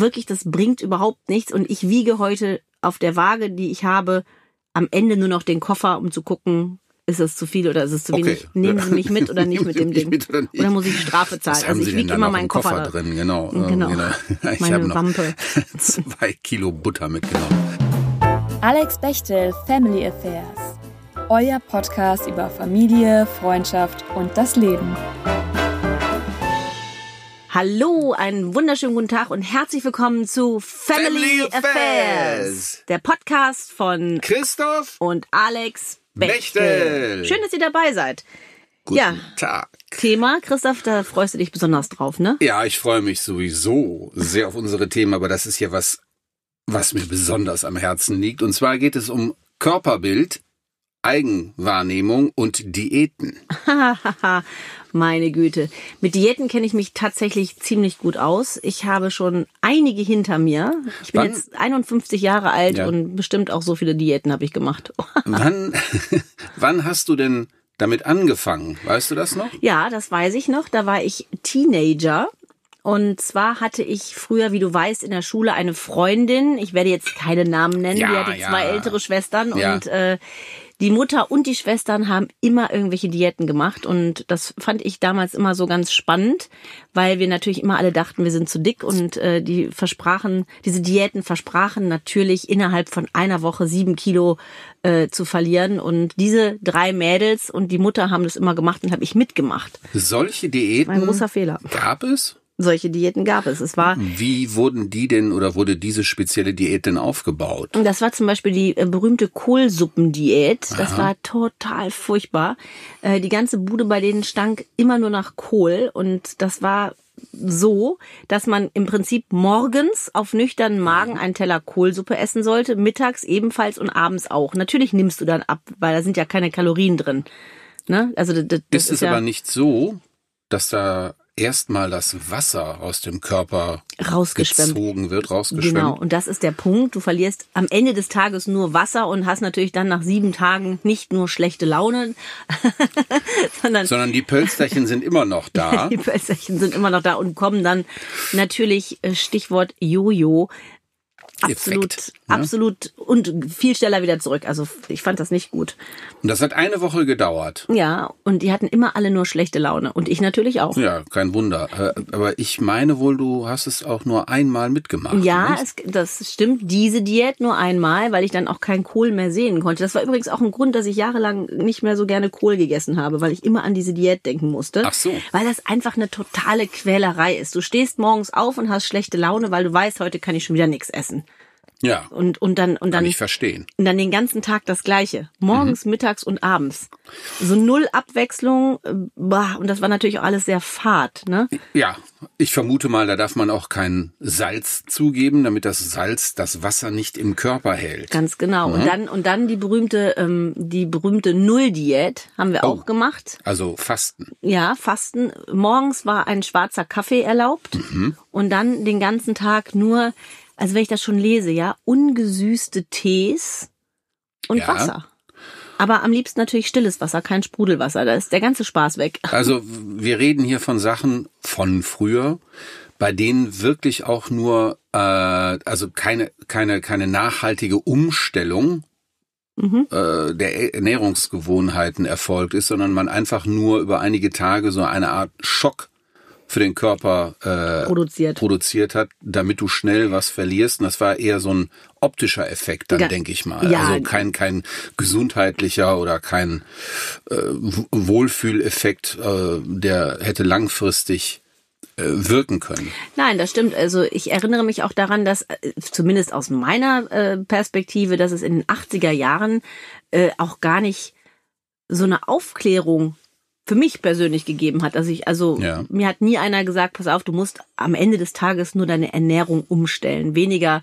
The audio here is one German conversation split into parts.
wirklich, das bringt überhaupt nichts. Und ich wiege heute auf der Waage, die ich habe, am Ende nur noch den Koffer, um zu gucken, ist es zu viel oder ist es zu Okay. wenig? Nehmen Sie mich mit oder nicht mit dem Nehmen Sie Ding? mich mit oder nicht? Oder muss ich Strafe zahlen? Was haben Also ich wiege immer meinen Koffer, Koffer drin? Genau. Genau. Ich Meine habe noch Wampe. zwei Kilo Butter mitgenommen. Alex Bechtel Family Affairs. Euer Podcast über Familie, Freundschaft und das Leben. Hallo, einen wunderschönen guten Tag und herzlich willkommen zu Family, Family Affairs. Affairs. Der Podcast von Christoph und Alex Bechtel. Bechtel. Schön, dass ihr dabei seid. Guten Ja. Tag. Thema, Christoph, da freust du dich besonders drauf, ne? Ja, ich freue mich sowieso sehr auf unsere Themen, aber das ist ja was, was mir besonders am Herzen liegt. Und zwar geht es um Körperbild, Eigenwahrnehmung und Diäten. Meine Güte. Mit Diäten kenne ich mich tatsächlich ziemlich gut aus. Ich habe schon einige hinter mir. Ich bin Wann- jetzt 51 Jahre alt Ja. und bestimmt auch so viele Diäten habe ich gemacht. Wann, wann hast du denn damit angefangen? Weißt du das noch? Ja, das weiß ich noch. Da war ich Teenager. Und zwar hatte ich früher, wie du weißt, in der Schule eine Freundin. Ich werde jetzt keine Namen nennen. Ja, die hatte ja. zwei ältere Schwestern. Ja. Und äh, die Mutter und die Schwestern haben immer irgendwelche Diäten gemacht. Und das fand ich damals immer so ganz spannend, weil wir natürlich immer alle dachten, wir sind zu dick. Und äh, die versprachen, diese Diäten versprachen natürlich innerhalb von einer Woche sieben Kilo äh, zu verlieren. Und diese drei Mädels und die Mutter haben das immer gemacht und habe ich mitgemacht. Solche Diäten Ein großer Fehler. gab es? Solche Diäten gab es. Es war, Wie wurden die denn oder wurde diese spezielle Diät denn aufgebaut? das war zum Beispiel die äh, berühmte Kohlsuppendiät. Das war total furchtbar. Äh, Die ganze Bude bei denen stank immer nur nach Kohl und das war so, dass man im Prinzip morgens auf nüchternen Magen einen Teller Kohlsuppe essen sollte, mittags ebenfalls und abends auch. Natürlich nimmst du dann ab, weil da sind ja keine Kalorien drin. Ne? Also das, das Ist es ja aber nicht so, dass da erstmal das Wasser aus dem Körper gezogen wird, rausgeschwemmt? Genau, und das ist der Punkt. Du verlierst am Ende des Tages nur Wasser und hast natürlich dann nach sieben Tagen nicht nur schlechte Laune, sondern Sondern die Pölsterchen sind immer noch da. die Pölsterchen sind immer noch da und kommen dann natürlich, äh, Stichwort Jojo, absolut, Effekt, absolut und viel schneller wieder zurück. Also ich fand das nicht gut. Und das hat eine Woche gedauert. Ja, und die hatten immer alle nur schlechte Laune und ich natürlich auch. Ja, kein Wunder. Äh, Aber ich meine wohl, du hast es auch nur einmal mitgemacht. Ja, es, das stimmt. Diese Diät nur einmal, weil ich dann auch kein Kohl mehr sehen konnte. Das war übrigens auch ein Grund, dass ich jahrelang nicht mehr so gerne Kohl gegessen habe, weil ich immer an diese Diät denken musste. Ach so. Weil das einfach eine totale Quälerei ist. Du stehst morgens auf und hast schlechte Laune, weil du weißt, heute kann ich schon wieder nichts essen. Ja, Und, und dann, und kann dann, ich verstehen. und dann den ganzen Tag das Gleiche. Morgens, Mhm. mittags und abends. So null Abwechslung. äh, bah, Und das war natürlich auch alles sehr fad, ne? Ja, ich vermute mal, da darf man auch kein Salz zugeben, damit das Salz das Wasser nicht im Körper hält. Ganz genau. Mhm. Und dann und dann die berühmte ähm, die berühmte Null-Diät haben wir Oh. auch gemacht. Also Fasten. Ja, Fasten. Morgens war ein schwarzer Kaffee erlaubt Mhm. und dann den ganzen Tag nur, also wenn ich das schon lese, ja, ungesüßte Tees und Ja. Wasser. Aber am liebsten natürlich stilles Wasser, kein Sprudelwasser. Da ist der ganze Spaß weg. Also wir reden hier von Sachen von früher, bei denen wirklich auch nur, äh, also keine, keine, keine nachhaltige Umstellung Mhm. äh, der Ernährungsgewohnheiten erfolgt ist, sondern man einfach nur über einige Tage so eine Art Schock für den Körper äh, Produziert. produziert hat, damit du schnell was verlierst. Und das war eher so ein optischer Effekt, dann Ja. denke ich mal. Ja. Also kein kein gesundheitlicher oder kein äh, Wohlfühleffekt, äh, der hätte langfristig äh, wirken können. Nein, das stimmt. Also ich erinnere mich auch daran, dass äh, zumindest aus meiner äh, Perspektive, dass es in den 80er Jahren auch gar nicht so eine Aufklärung für mich persönlich gegeben hat. Also ich, also Ja. mir hat nie einer gesagt, pass auf, du musst am Ende des Tages nur deine Ernährung umstellen. Weniger,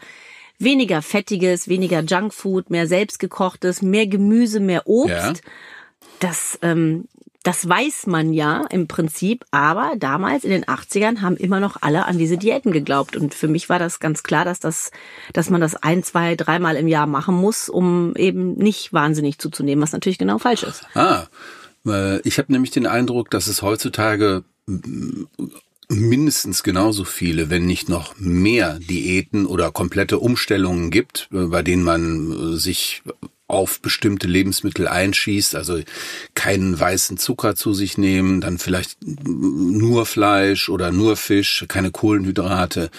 weniger fettiges, weniger Junkfood, mehr selbstgekochtes, mehr Gemüse, mehr Obst. Ja. Das, ähm, das weiß man ja im Prinzip, aber damals in den 80ern haben immer noch alle an diese Diäten geglaubt. Und für mich war das ganz klar, dass das, dass man das ein, zwei, dreimal im Jahr machen muss, um eben nicht wahnsinnig zuzunehmen, was natürlich genau falsch ist. Ah, ich habe nämlich den Eindruck, dass es heutzutage mindestens genauso viele, wenn nicht noch mehr Diäten oder komplette Umstellungen gibt, bei denen man sich auf bestimmte Lebensmittel einschießt, also keinen weißen Zucker zu sich nehmen, dann vielleicht nur Fleisch oder nur Fisch, keine Kohlenhydrate.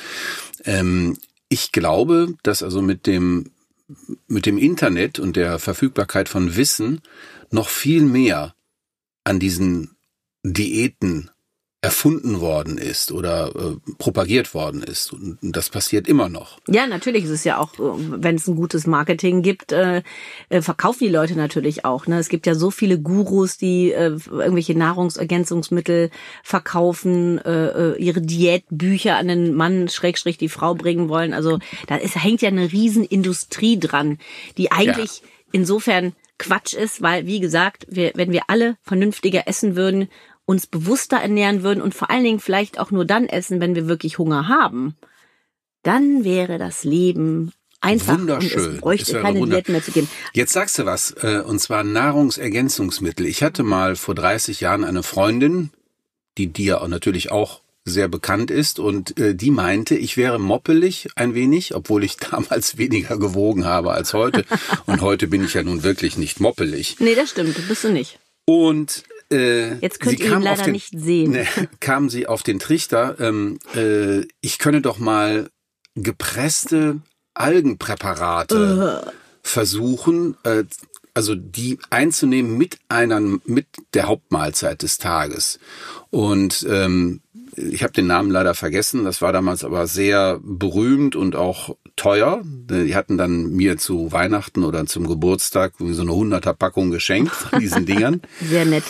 Ähm, ich glaube, dass also mit dem mit dem Internet und der Verfügbarkeit von Wissen noch viel mehr an diesen Diäten erfunden worden ist oder äh, propagiert worden ist. Und das passiert immer noch. Ja, natürlich ist es ja auch, wenn es ein gutes Marketing gibt, äh, äh, verkaufen die Leute natürlich auch. Ne? Es gibt ja so viele Gurus, die äh, irgendwelche Nahrungsergänzungsmittel verkaufen, äh, äh, ihre Diätbücher an den Mann, Schrägstrich, die Frau bringen wollen. Also da ist, hängt ja eine Riesenindustrie dran, die eigentlich ja. insofern Quatsch ist, weil, wie gesagt, wir, wenn wir alle vernünftiger essen würden uns bewusster ernähren würden und vor allen Dingen vielleicht auch nur dann essen, wenn wir wirklich Hunger haben, dann wäre das Leben einfach Wunderschön. und es bräuchte keine Wunder. Diäten mehr zu geben. Jetzt sagst du was, äh, und zwar Nahrungsergänzungsmittel. Ich hatte mal vor 30 Jahren eine Freundin, die dir natürlich auch sehr bekannt ist und äh, die meinte, ich wäre moppelig ein wenig, obwohl ich damals weniger gewogen habe als heute und heute bin ich ja nun wirklich nicht moppelig. Nee, das stimmt, bist du nicht. Und äh, Jetzt könnt ihr ihn leider den, nicht sehen. Ne, kam sie auf den Trichter, ähm, äh, ich könne doch mal gepresste Algenpräparate uh. versuchen, äh, also die einzunehmen mit einer, mit der Hauptmahlzeit des Tages. Und ähm, ich habe den Namen leider vergessen, das war damals aber sehr berühmt und auch teuer. Die hatten dann mir zu Weihnachten oder zum Geburtstag so eine hunderter Packung geschenkt von diesen Dingern. Sehr nett.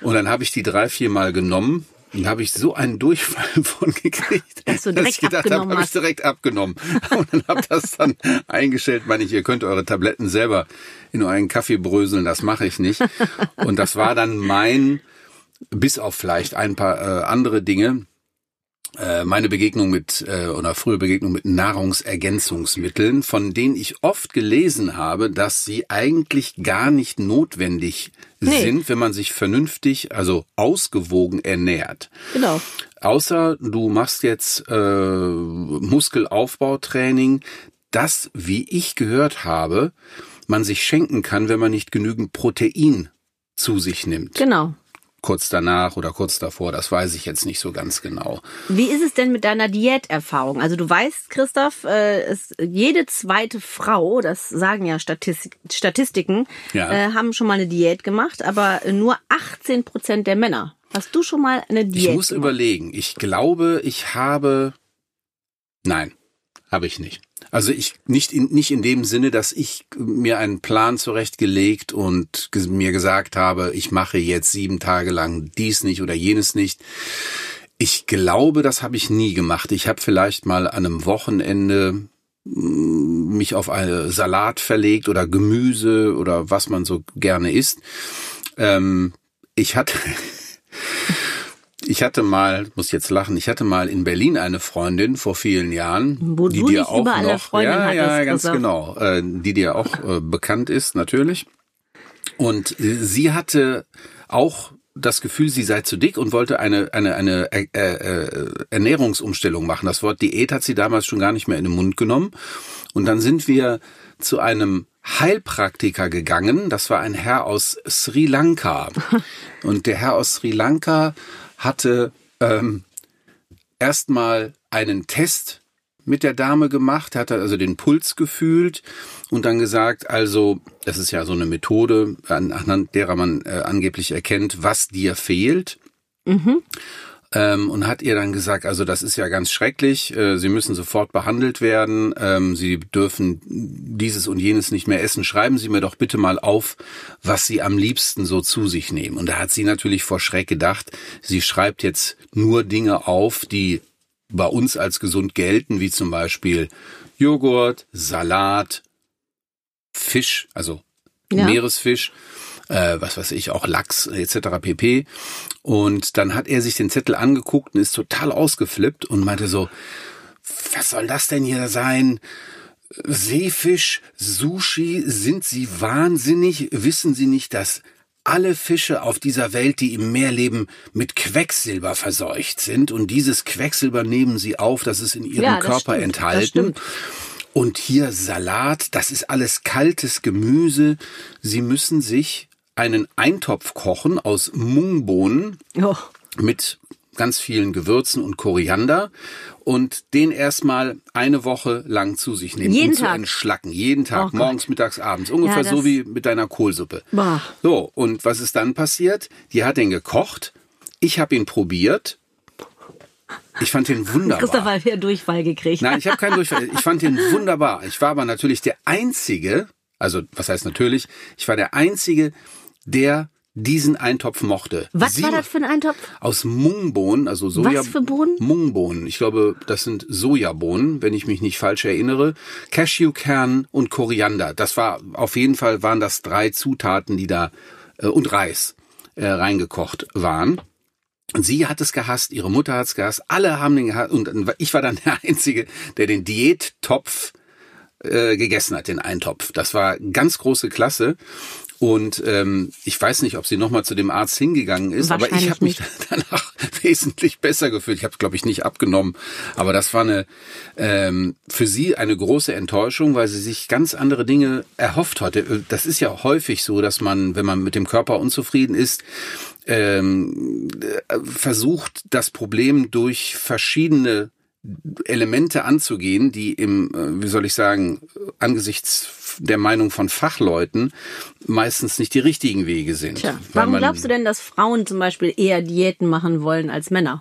Und dann habe ich die drei, vier Mal genommen. Und habe ich so einen Durchfall von gekriegt, dass, dass ich gedacht habe, habe ich direkt abgenommen. Und dann habe das dann eingestellt, meine ich, ihr könnt eure Tabletten selber in einen Kaffee bröseln, das mache ich nicht. Und das war dann mein, bis auf vielleicht ein paar äh, andere Dinge, äh, meine Begegnung mit äh, oder frühe Begegnung mit Nahrungsergänzungsmitteln, von denen ich oft gelesen habe, dass sie eigentlich gar nicht notwendig nee. sind, wenn man sich vernünftig, also ausgewogen ernährt. Genau. Außer du machst jetzt äh, Muskelaufbautraining, das, wie ich gehört habe, man sich schenken kann, wenn man nicht genügend Protein zu sich nimmt. Genau kurz danach oder kurz davor, das weiß ich jetzt nicht so ganz genau. Wie ist es denn mit deiner Diäterfahrung? Also du weißt, Christoph, äh, es, jede zweite Frau, das sagen ja Statistik, Statistiken, ja. Äh, haben schon mal eine Diät gemacht, aber nur 18 Prozent der Männer. Hast du schon mal eine Diät? Ich muss gemacht? überlegen. Ich glaube, ich habe. Nein, habe ich nicht. Also ich nicht in, nicht in dem Sinne, dass ich mir einen Plan zurechtgelegt und mir gesagt habe, ich mache jetzt sieben Tage lang dies nicht oder jenes nicht. Ich glaube, das habe ich nie gemacht. Ich habe vielleicht mal an einem Wochenende mm, mich auf eine Salat verlegt oder Gemüse oder was man so gerne isst. Ähm, ich hatte Ich hatte mal, muss jetzt lachen, ich hatte mal in Berlin eine Freundin vor vielen Jahren, Wo die dir auch noch, ja, ja, ganz gesagt. genau, äh, die dir auch äh, bekannt ist natürlich. Und äh, sie hatte auch das Gefühl, sie sei zu dick und wollte eine eine eine äh, äh, Ernährungsumstellung machen. Das Wort Diät hat sie damals schon gar nicht mehr in den Mund genommen. Und dann sind wir zu einem Heilpraktiker gegangen. Das war ein Herr aus Sri Lanka. Und der Herr aus Sri Lanka hatte ähm, erstmal einen Test mit der Dame gemacht, hat also den Puls gefühlt und dann gesagt, also das ist ja so eine Methode, anhand derer man äh, angeblich erkennt, was dir fehlt. Mhm ähm, und hat ihr dann gesagt, also das ist ja ganz schrecklich, äh, Sie müssen sofort behandelt werden, ähm, Sie dürfen dieses und jenes nicht mehr essen. Schreiben Sie mir doch bitte mal auf, was Sie am liebsten so zu sich nehmen. Und da hat sie natürlich vor Schreck gedacht, sie schreibt jetzt nur Dinge auf, die bei uns als gesund gelten, wie zum Beispiel Joghurt, Salat, Fisch, also ja. Meeresfisch äh, was weiß ich, auch Lachs etc. pp. Und dann hat er sich den Zettel angeguckt und ist total ausgeflippt und meinte so, was soll das denn hier sein? Seefisch, Sushi, sind Sie wahnsinnig? Wissen Sie nicht, dass alle Fische auf dieser Welt, die im Meer leben, mit Quecksilber verseucht sind. Und dieses Quecksilber nehmen sie auf, das ist in ihrem Ja, Körper stimmt, enthalten. Und hier Salat, das ist alles kaltes Gemüse. Sie müssen sich einen Eintopf kochen aus Mungbohnen Oh. mit ganz vielen Gewürzen und Koriander und den erstmal eine Woche lang zu sich nehmen. Jeden um zu Tag? entschlacken. Jeden Tag, Oh morgens, mittags, abends. Ungefähr Ja, so wie mit deiner Kohlsuppe. Boah. So, und was ist dann passiert? Die hat den gekocht. Ich habe ihn probiert. Ich fand den wunderbar. Christoph hat wieder Durchfall gekriegt. Nein, ich habe keinen Durchfall. Ich fand den wunderbar. Ich war aber natürlich der Einzige, also was heißt natürlich, ich war der Einzige, der diesen Eintopf mochte. Was Sie- war das für ein Eintopf? Aus Mungbohnen, also Soja. Was für Bohnen? Mungbohnen. Ich glaube, das sind Sojabohnen, wenn ich mich nicht falsch erinnere. Cashewkern und Koriander. Das war, auf jeden Fall waren das drei Zutaten, die da, äh, und Reis, äh, reingekocht waren. Sie hat es gehasst, ihre Mutter hat es gehasst, alle haben den gehasst und ich war dann der Einzige, der den Diättopf äh, gegessen hat, den Eintopf. Das war ganz große Klasse. Und ähm, ich weiß nicht, ob sie nochmal zu dem Arzt hingegangen ist, aber ich habe mich danach wesentlich besser gefühlt. Ich habe, glaube ich, nicht abgenommen. Aber das war eine ähm, für sie eine große Enttäuschung, weil sie sich ganz andere Dinge erhofft hatte. Das ist ja häufig so, dass man, wenn man mit dem Körper unzufrieden ist, ähm, äh, versucht, das Problem durch verschiedene Elemente anzugehen, die im, äh, wie soll ich sagen, angesichts der Meinung von Fachleuten meistens nicht die richtigen Wege sind. Tja, warum glaubst du denn, dass Frauen zum Beispiel eher Diäten machen wollen als Männer?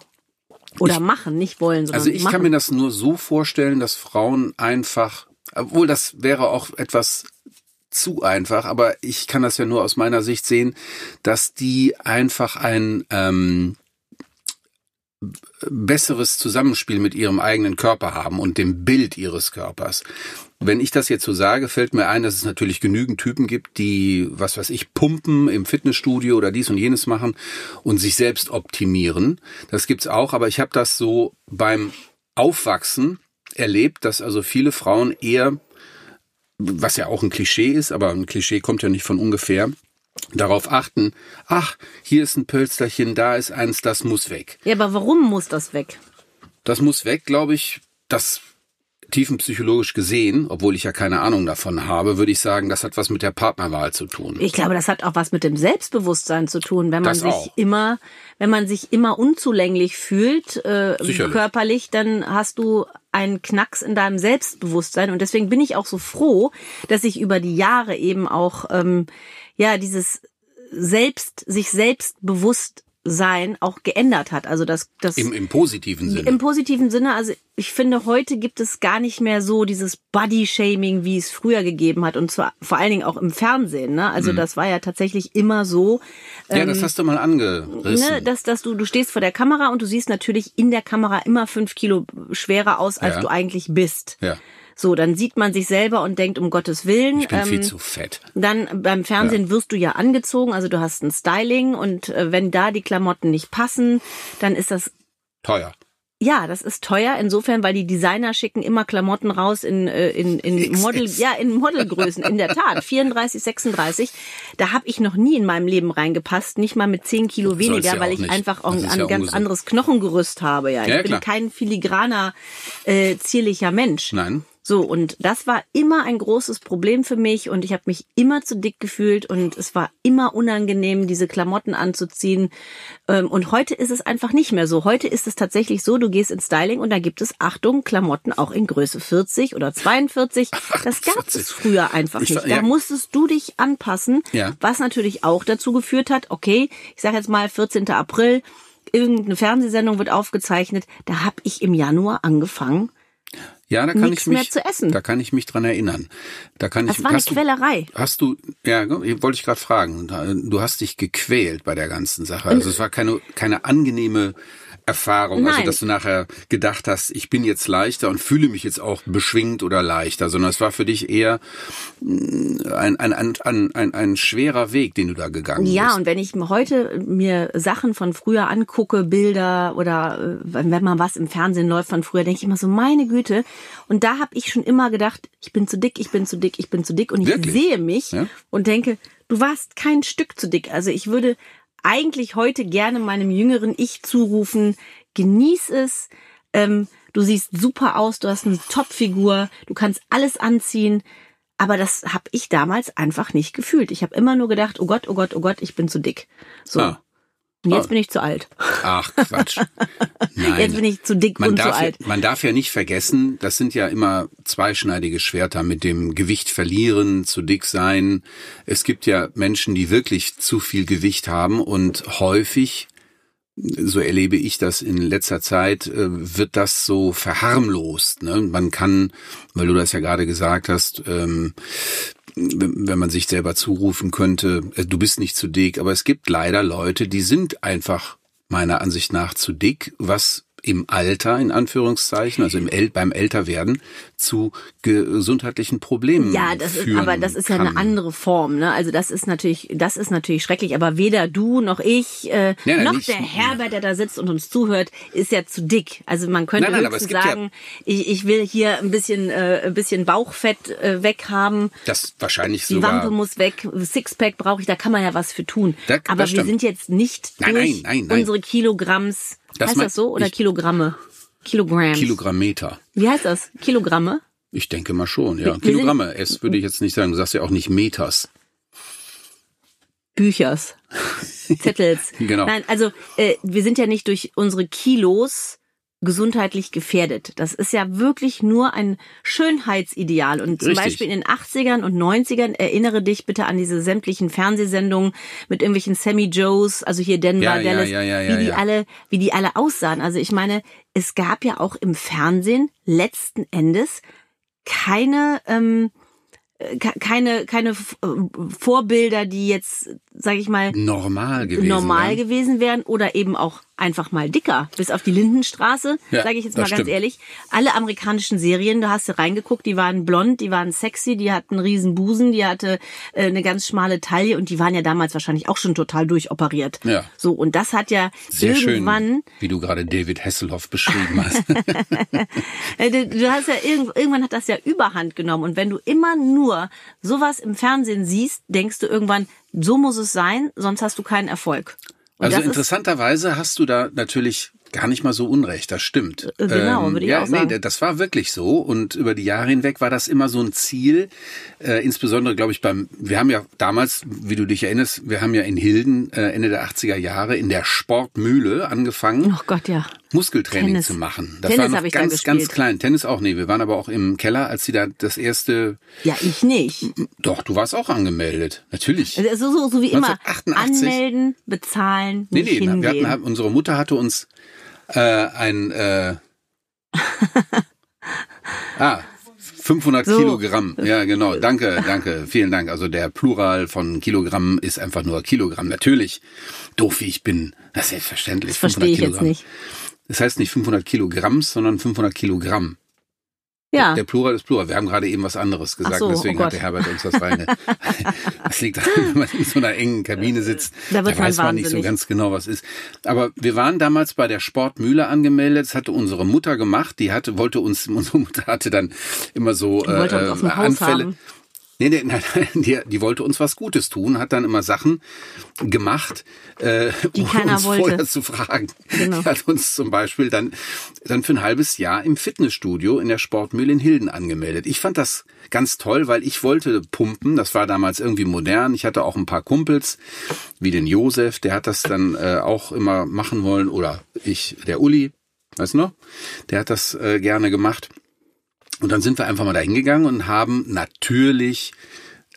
Oder machen, nicht wollen, sondern Also ich machen. kann mir das nur so vorstellen, dass Frauen einfach, obwohl das wäre auch etwas zu einfach, aber ich kann das ja nur aus meiner Sicht sehen, dass die einfach ein ähm, besseres Zusammenspiel mit ihrem eigenen Körper haben und dem Bild ihres Körpers. Wenn ich das jetzt so sage, fällt mir ein, dass es natürlich genügend Typen gibt, die, was weiß ich, pumpen im Fitnessstudio oder dies und jenes machen und sich selbst optimieren. Das gibt's auch, aber ich habe das so beim Aufwachsen erlebt, dass also viele Frauen eher, was ja auch ein Klischee ist, aber ein Klischee kommt ja nicht von ungefähr, darauf achten, ach, hier ist ein Pölsterchen, da ist eins, das muss weg. ja, aber warum muss das weg? Das muss weg, glaube ich, das tiefenpsychologisch gesehen, obwohl ich ja keine Ahnung davon habe, würde ich sagen, das hat was mit der Partnerwahl zu tun. Ich glaube, das hat auch was mit dem Selbstbewusstsein zu tun, wenn man Das sich auch. immer, wenn man sich immer unzulänglich fühlt, äh, körperlich, dann hast du einen Knacks in deinem Selbstbewusstsein und deswegen bin ich auch so froh, dass ich über die Jahre eben auch ähm, ja dieses selbst sich selbst bewusst sein auch geändert hat. Also das das Im, Im positiven Sinne. Im positiven Sinne, also ich finde, heute gibt es gar nicht mehr so dieses Body-Shaming, wie es früher gegeben hat. Und zwar vor allen Dingen auch im Fernsehen. Ne? Also das war ja tatsächlich immer so, Mhm. ja, das hast du mal angerissen. ne, dass, dass du, du stehst vor der Kamera und du siehst natürlich in der Kamera immer fünf Kilo schwerer aus, als Ja. du eigentlich bist. ja, So, dann sieht man sich selber und denkt, um Gottes Willen. ich bin ähm, viel zu fett. dann beim Fernsehen wirst du ja angezogen, also du hast ein Styling und äh, wenn da die Klamotten nicht passen, dann ist das Teuer. ja, das ist teuer insofern, weil die Designer schicken immer Klamotten raus in äh, in in. Model ja in Modelgrößen in der Tat 34, 36. Da habe ich noch nie in meinem Leben reingepasst, nicht mal mit 10 Kilo weniger, ja weil ich nicht. einfach auch ein, ja ganz ungesund. anderes Knochengerüst habe. Ja, ich Ja, bin klar. kein filigraner äh, zierlicher Mensch. Nein. So, und das war immer ein großes Problem für mich und ich habe mich immer zu dick gefühlt und es war immer unangenehm, diese Klamotten anzuziehen. Ähm, Und heute ist es einfach nicht mehr so. Heute ist es tatsächlich so, du gehst ins Styling und da gibt es, Achtung, Klamotten auch in Größe 40 oder 42. Das gab 40. es früher einfach Ich nicht. Da musstest du dich anpassen, Ja. was natürlich auch dazu geführt hat, okay, ich sage jetzt mal 14. April, irgendeine Fernsehsendung wird aufgezeichnet, da habe ich im Januar angefangen, Ja, da kann ich mich, mehr zu essen. Da kann ich mich dran erinnern. Da kann Das ich, war eine hast du- Quälerei. Hast du, ja, wollte ich gerade fragen. Du hast dich gequält bei der ganzen Sache. Also es war keine, keine angenehme Erfahrung, also Nein. dass du nachher gedacht hast, ich bin jetzt leichter und fühle mich jetzt auch beschwingt oder leichter, sondern es war für dich eher mm, ein, ein, ein, ein, ein, schwerer Weg, den du da gegangen Ja, bist. und wenn ich heute mir Sachen von früher angucke, Bilder oder äh, wenn wenn mal was im Fernsehen läuft von früher, denke ich immer so, meine Güte, Und da habe ich schon immer gedacht, ich bin zu dick, ich bin zu dick, ich bin zu dick. Und ich Wirklich? sehe mich Ja? und denke, du warst kein Stück zu dick. Also ich würde eigentlich heute gerne meinem jüngeren Ich zurufen, genieß es. Ähm, du siehst super aus, du hast eine Topfigur, du kannst alles anziehen. Aber das habe ich damals einfach nicht gefühlt. Ich habe immer nur gedacht, oh Gott, oh Gott, oh Gott, ich bin zu dick. So. Ah. Jetzt Ah. bin ich zu alt. Ach, Quatsch. Nein. Jetzt bin ich zu dick man und zu darf, ja, alt. man darf ja nicht vergessen, das sind ja immer zweischneidige Schwerter mit dem Gewicht verlieren, zu dick sein. Es gibt ja Menschen, die wirklich zu viel Gewicht haben und häufig, so erlebe ich das in letzter Zeit, äh, wird das so verharmlost. Ne? Man kann, weil du das ja gerade gesagt hast, ähm, wenn man sich selber zurufen könnte, äh, du bist nicht zu dick, aber es gibt leider Leute, die sind einfach meiner Ansicht nach zu dick, was im Alter, in Anführungszeichen, also im El beim Älterwerden, zu gesundheitlichen Problemen Ja, das ist, aber das ist ja kann. eine andere Form, ne? Also das ist natürlich, das ist natürlich schrecklich, aber weder du noch ich, äh, nein, noch nicht- der Herbert, der da sitzt und uns zuhört, ist ja zu dick. Also man könnte Nein, nein, höchstens gibt ja- sagen, ich, ich will hier ein bisschen, äh, ein bisschen Bauchfett äh, weghaben. Das wahrscheinlich Die sogar. Wampe muss weg, Sixpack brauche ich, da kann man ja was für tun. Da- aber wir sind jetzt nicht Nein, durch nein, nein, nein. unsere Kilogramms. Das heißt das so? Oder Kilogramme? Kilogramms. Kilogrammeter. Wie heißt das? Kilogramme? Ich denke mal schon, ja. Wir Kilogramme. Es würde ich jetzt nicht sagen. Du sagst ja auch nicht Meters. Büchers, Zettels. Genau. Nein, also äh, wir sind ja nicht durch unsere Kilos gesundheitlich gefährdet. Das ist ja wirklich nur ein Schönheitsideal. Und zum Richtig. Beispiel in den 80ern und 90ern erinnere dich bitte an diese sämtlichen Fernsehsendungen mit irgendwelchen Sammy Joes, also hier Denver, Ja, Dallas, ja, ja, wie die alle, wie die alle aussahen. Also ich meine, es gab ja auch im Fernsehen letzten Endes keine ähm, äh, ke- keine keine äh, Vorbilder, die jetzt, sage ich mal, Normal gewesen. normal ja. gewesen wären oder eben auch einfach mal dicker. Bis auf die Lindenstraße, Ja, sage ich jetzt mal ganz stimmt. ehrlich. Alle amerikanischen Serien, da hast du reingeguckt, die waren blond, die waren sexy, die hatten riesen Busen, die hatte äh, eine ganz schmale Taille und die waren ja damals wahrscheinlich auch schon total durchoperiert. Ja. So, und das hat ja Sehr irgendwann schön, wie du gerade David Hasselhoff beschrieben hast. Äh, Du, du hast ja irgend, irgendwann hat das ja Überhand genommen und wenn du immer nur sowas im Fernsehen siehst, denkst du irgendwann, so muss es sein, sonst hast du keinen Erfolg. Also interessanterweise hast du da natürlich gar nicht mal so unrecht, das stimmt. Äh, genau, würde ich ja, auch sagen. Nee, das war wirklich so und über die Jahre hinweg war das immer so ein Ziel, äh, insbesondere glaube ich beim, wir haben ja damals, wie du dich erinnerst, wir haben ja in Hilden äh, Ende der 80er Jahre in der Sportmühle angefangen, Oh Gott, ja. Muskeltraining Tennis. zu machen. Das Tennis war noch ich ganz, ganz klein. Tennis auch, nee, wir waren aber auch im Keller, als sie da das erste, Ja, ich nicht. doch, du warst auch angemeldet, natürlich. Also so, so wie immer. 1988. Anmelden, bezahlen, Nee, nicht nee, hingehen. wir hatten, halt- unsere Mutter hatte uns äh, ein äh, ah, 500 So. Kilogramm. Ja, genau. Danke, danke. Vielen Dank. Also der Plural von Kilogramm ist einfach nur Kilogramm. Natürlich. Doof wie ich bin. Das ist selbstverständlich. das verstehe ich 500 jetzt Kilogramm. nicht. Das heißt nicht 500 Kilogramms, sondern 500 Kilogramm. Ja, Der Plural ist Plural. Wir haben gerade eben was anderes gesagt, so, deswegen oh hat der. Herbert uns das rein. Das liegt daran, wenn man in so einer engen Kabine sitzt. Da man weiß man nicht so wahnsinnig. ganz genau, was ist. Aber wir waren damals bei der Sportmühle angemeldet. Das hatte unsere Mutter gemacht. Die hatte, wollte uns, unsere Mutter hatte dann immer so äh, Haus Anfälle. haben. Nee, nee, nein, die, die wollte uns was Gutes tun, hat dann immer Sachen gemacht, äh, Die ohne uns wollte. vorher zu fragen. Genau. Die hat uns zum Beispiel dann, dann für ein halbes Jahr im Fitnessstudio in der Sportmühle in Hilden angemeldet. Ich fand das ganz toll, weil ich wollte pumpen. Das war damals irgendwie modern. Ich hatte auch ein paar Kumpels, wie den Josef, der hat das dann äh, auch immer machen wollen. Oder ich, der Uli, weißt du noch? Der hat das äh, gerne gemacht. Und dann sind wir einfach mal dahin gegangen und haben natürlich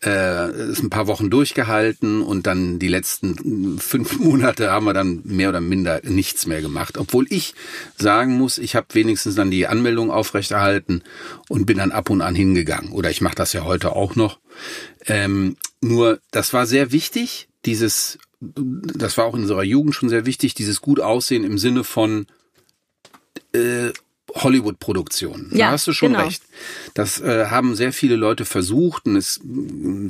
äh, es ein paar Wochen durchgehalten und dann die letzten fünf Monate haben wir dann mehr oder minder nichts mehr gemacht. Obwohl ich sagen muss, ich habe wenigstens dann die Anmeldung aufrechterhalten und bin dann ab und an hingegangen. Oder ich mache das ja heute auch noch. Ähm, nur das war sehr wichtig, dieses, das war auch in unserer Jugend schon sehr wichtig, dieses gut aussehen im Sinne von äh, Hollywood-Produktionen. Ja, da hast du schon genau. recht. Das äh, haben sehr viele Leute versucht und es,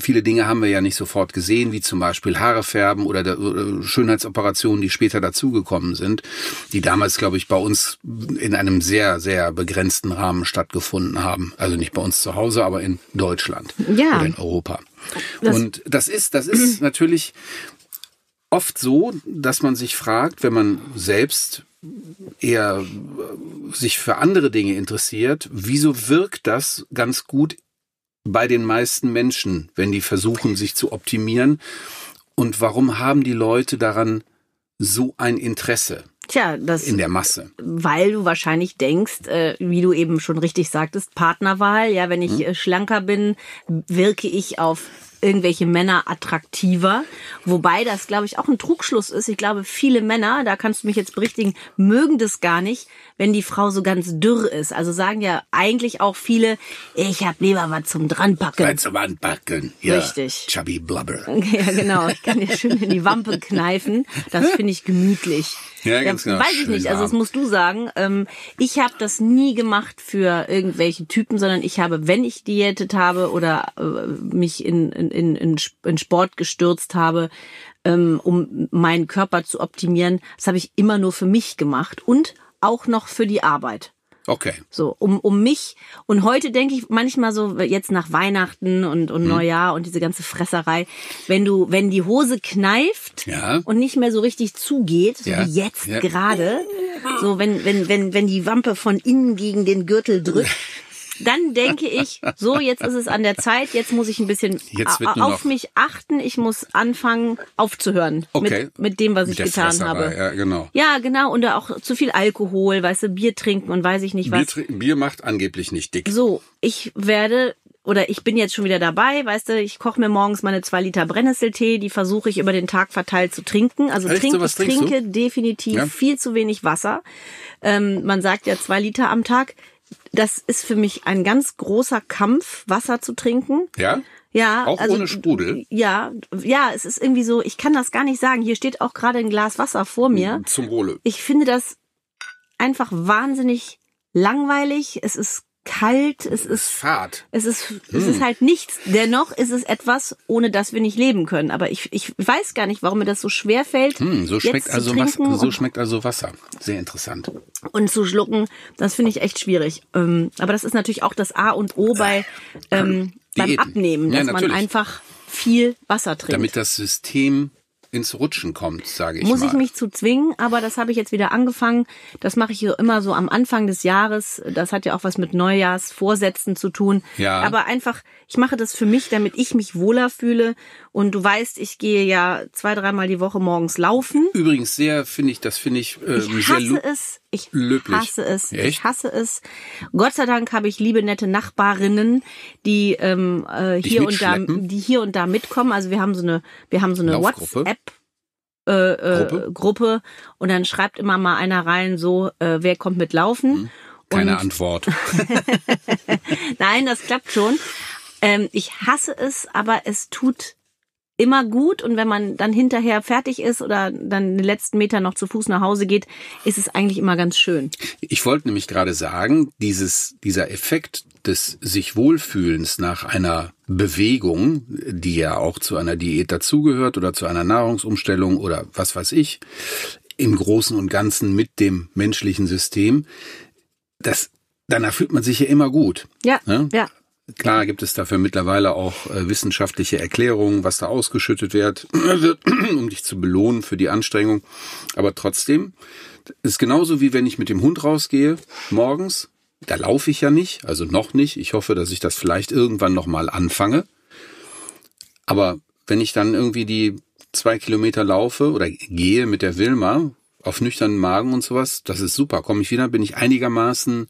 viele Dinge haben wir ja nicht sofort gesehen, wie zum Beispiel Haare färben oder, der, oder Schönheitsoperationen, die später dazugekommen sind, die damals, glaube ich, bei uns in einem sehr, sehr begrenzten Rahmen stattgefunden haben. Also nicht bei uns zu Hause, aber in Deutschland Ja. oder in Europa. Das- und das ist, das ist natürlich oft so, dass man sich fragt, wenn man selbst eher äh, sich für andere Dinge interessiert, wieso wirkt das ganz gut bei den meisten Menschen, wenn die versuchen, sich zu optimieren? Und warum haben die Leute daran so ein Interesse Tja, das, in der Masse? weil du wahrscheinlich denkst, äh, wie du eben schon richtig sagtest, Partnerwahl. Ja, wenn ich äh, schlanker bin, wirke ich auf irgendwelche Männer attraktiver. Wobei das, glaube ich, auch ein Trugschluss ist. Ich glaube, viele Männer, da kannst du mich jetzt berichtigen, mögen das gar nicht, wenn die Frau so ganz dürr ist. Also sagen ja eigentlich auch viele, ich hab lieber was zum dranpacken. Als Wandbacken. Ja, Richtig. Chubby Blubber. Ja, genau. Ich kann dir schön in die Wampe kneifen. Das finde ich gemütlich. Ja, ganz genau. Weiß ich nicht. Also das musst du sagen. Ähm, ich habe das nie gemacht für irgendwelche Typen, sondern ich habe, wenn ich diätet habe oder äh, mich in, in, in, in in Sport gestürzt habe, ähm, um meinen Körper zu optimieren, das habe ich immer nur für mich gemacht und auch noch für die Arbeit. Okay. So, um, um mich. Und heute denke ich manchmal so, jetzt nach Weihnachten und, Mhm. und Neujahr und diese ganze Fresserei, wenn du, wenn die Hose kneift Ja. und nicht mehr so richtig zugeht, so Ja. wie jetzt Ja. gerade, so wenn, wenn, wenn, wenn die Wampe von innen gegen den Gürtel drückt, dann denke ich, so, jetzt ist es an der Zeit, jetzt muss ich ein bisschen auf mich achten, ich muss anfangen aufzuhören Okay. mit, mit dem, was Mit ich getan Fresserei, habe. Ja, genau. Ja, genau, und auch zu viel Alkohol, weißt du, Bier trinken und weiß ich nicht was. Bier, Bier macht angeblich nicht dick. So, ich werde oder ich bin jetzt schon wieder dabei, weißt du, ich koche mir morgens meine zwei Liter Brennnesseltee, die versuche ich über den Tag verteilt zu trinken. Also Echt? trink, ich trinkst du? trinke definitiv Ja. viel zu wenig Wasser. Ähm, man sagt ja zwei Liter am Tag. Das ist für mich ein ganz großer Kampf, Wasser zu trinken. Ja? Ja, Auch also, ohne Sprudel? Ja, ja, es ist irgendwie so, ich kann das gar nicht sagen. Hier steht auch gerade ein Glas Wasser vor mir. Zum Wohle. Ich finde das einfach wahnsinnig langweilig. Es ist kalt, es ist Fahrt. es ist, es ist halt nichts. Dennoch ist es etwas, ohne das wir nicht leben können. Aber ich, ich weiß gar nicht, warum mir das so schwer fällt. Hm, so schmeckt also trinken was, so schmeckt also Wasser. Sehr interessant. und zu schlucken. Das finde ich echt schwierig. Ähm, aber das ist natürlich auch das A und O bei ähm, beim. Abnehmen, Ja, dass man natürlich. einfach viel Wasser trinkt. Damit das System ins Rutschen kommt, sage ich Muss mal. ich mich zu zwingen, aber das habe ich jetzt wieder angefangen. Das mache ich immer so am Anfang des Jahres. Das hat ja auch was mit Neujahrsvorsätzen zu tun. Ja. Aber einfach, ich mache das für mich, damit ich mich wohler fühle. Und du weißt, ich gehe ja zwei, dreimal die Woche morgens laufen. Übrigens sehr, finde ich, das finde ich, ähm, Ich hasse es. Ich löblich. hasse es. Echt? Ich hasse es. Gott sei Dank habe ich liebe nette Nachbarinnen, die ähm, äh, hier und da, die hier und da mitkommen. Also wir haben so eine, wir haben so eine? WhatsApp. Äh, äh, Gruppe? Gruppe und dann schreibt immer mal einer rein so wer wer kommt mit laufen keine und Antwort. nein das klappt schon ähm, ich hasse es aber es tut immer gut und wenn man dann hinterher fertig ist oder dann den letzten Meter noch zu Fuß nach Hause geht ist es eigentlich immer ganz schön Ich wollte nämlich gerade sagen, dieses, dieser Effekt des sich Wohlfühlens nach einer Bewegung, die ja auch zu einer Diät dazugehört oder zu einer Nahrungsumstellung oder was weiß ich, im Großen und Ganzen mit dem menschlichen System, das, danach fühlt man sich ja immer gut. ja Ne? ja Klar gibt es dafür mittlerweile auch äh, wissenschaftliche Erklärungen, was da ausgeschüttet wird, um dich zu belohnen für die Anstrengung. Aber trotzdem ist genauso wie wenn ich mit dem Hund rausgehe morgens. Da laufe ich ja nicht, also noch nicht. Ich hoffe, dass ich das vielleicht irgendwann noch mal anfange. Aber wenn ich dann irgendwie die zwei Kilometer laufe oder gehe mit der Wilma auf nüchternen Magen und sowas, das ist super. Komme ich wieder, bin ich einigermaßen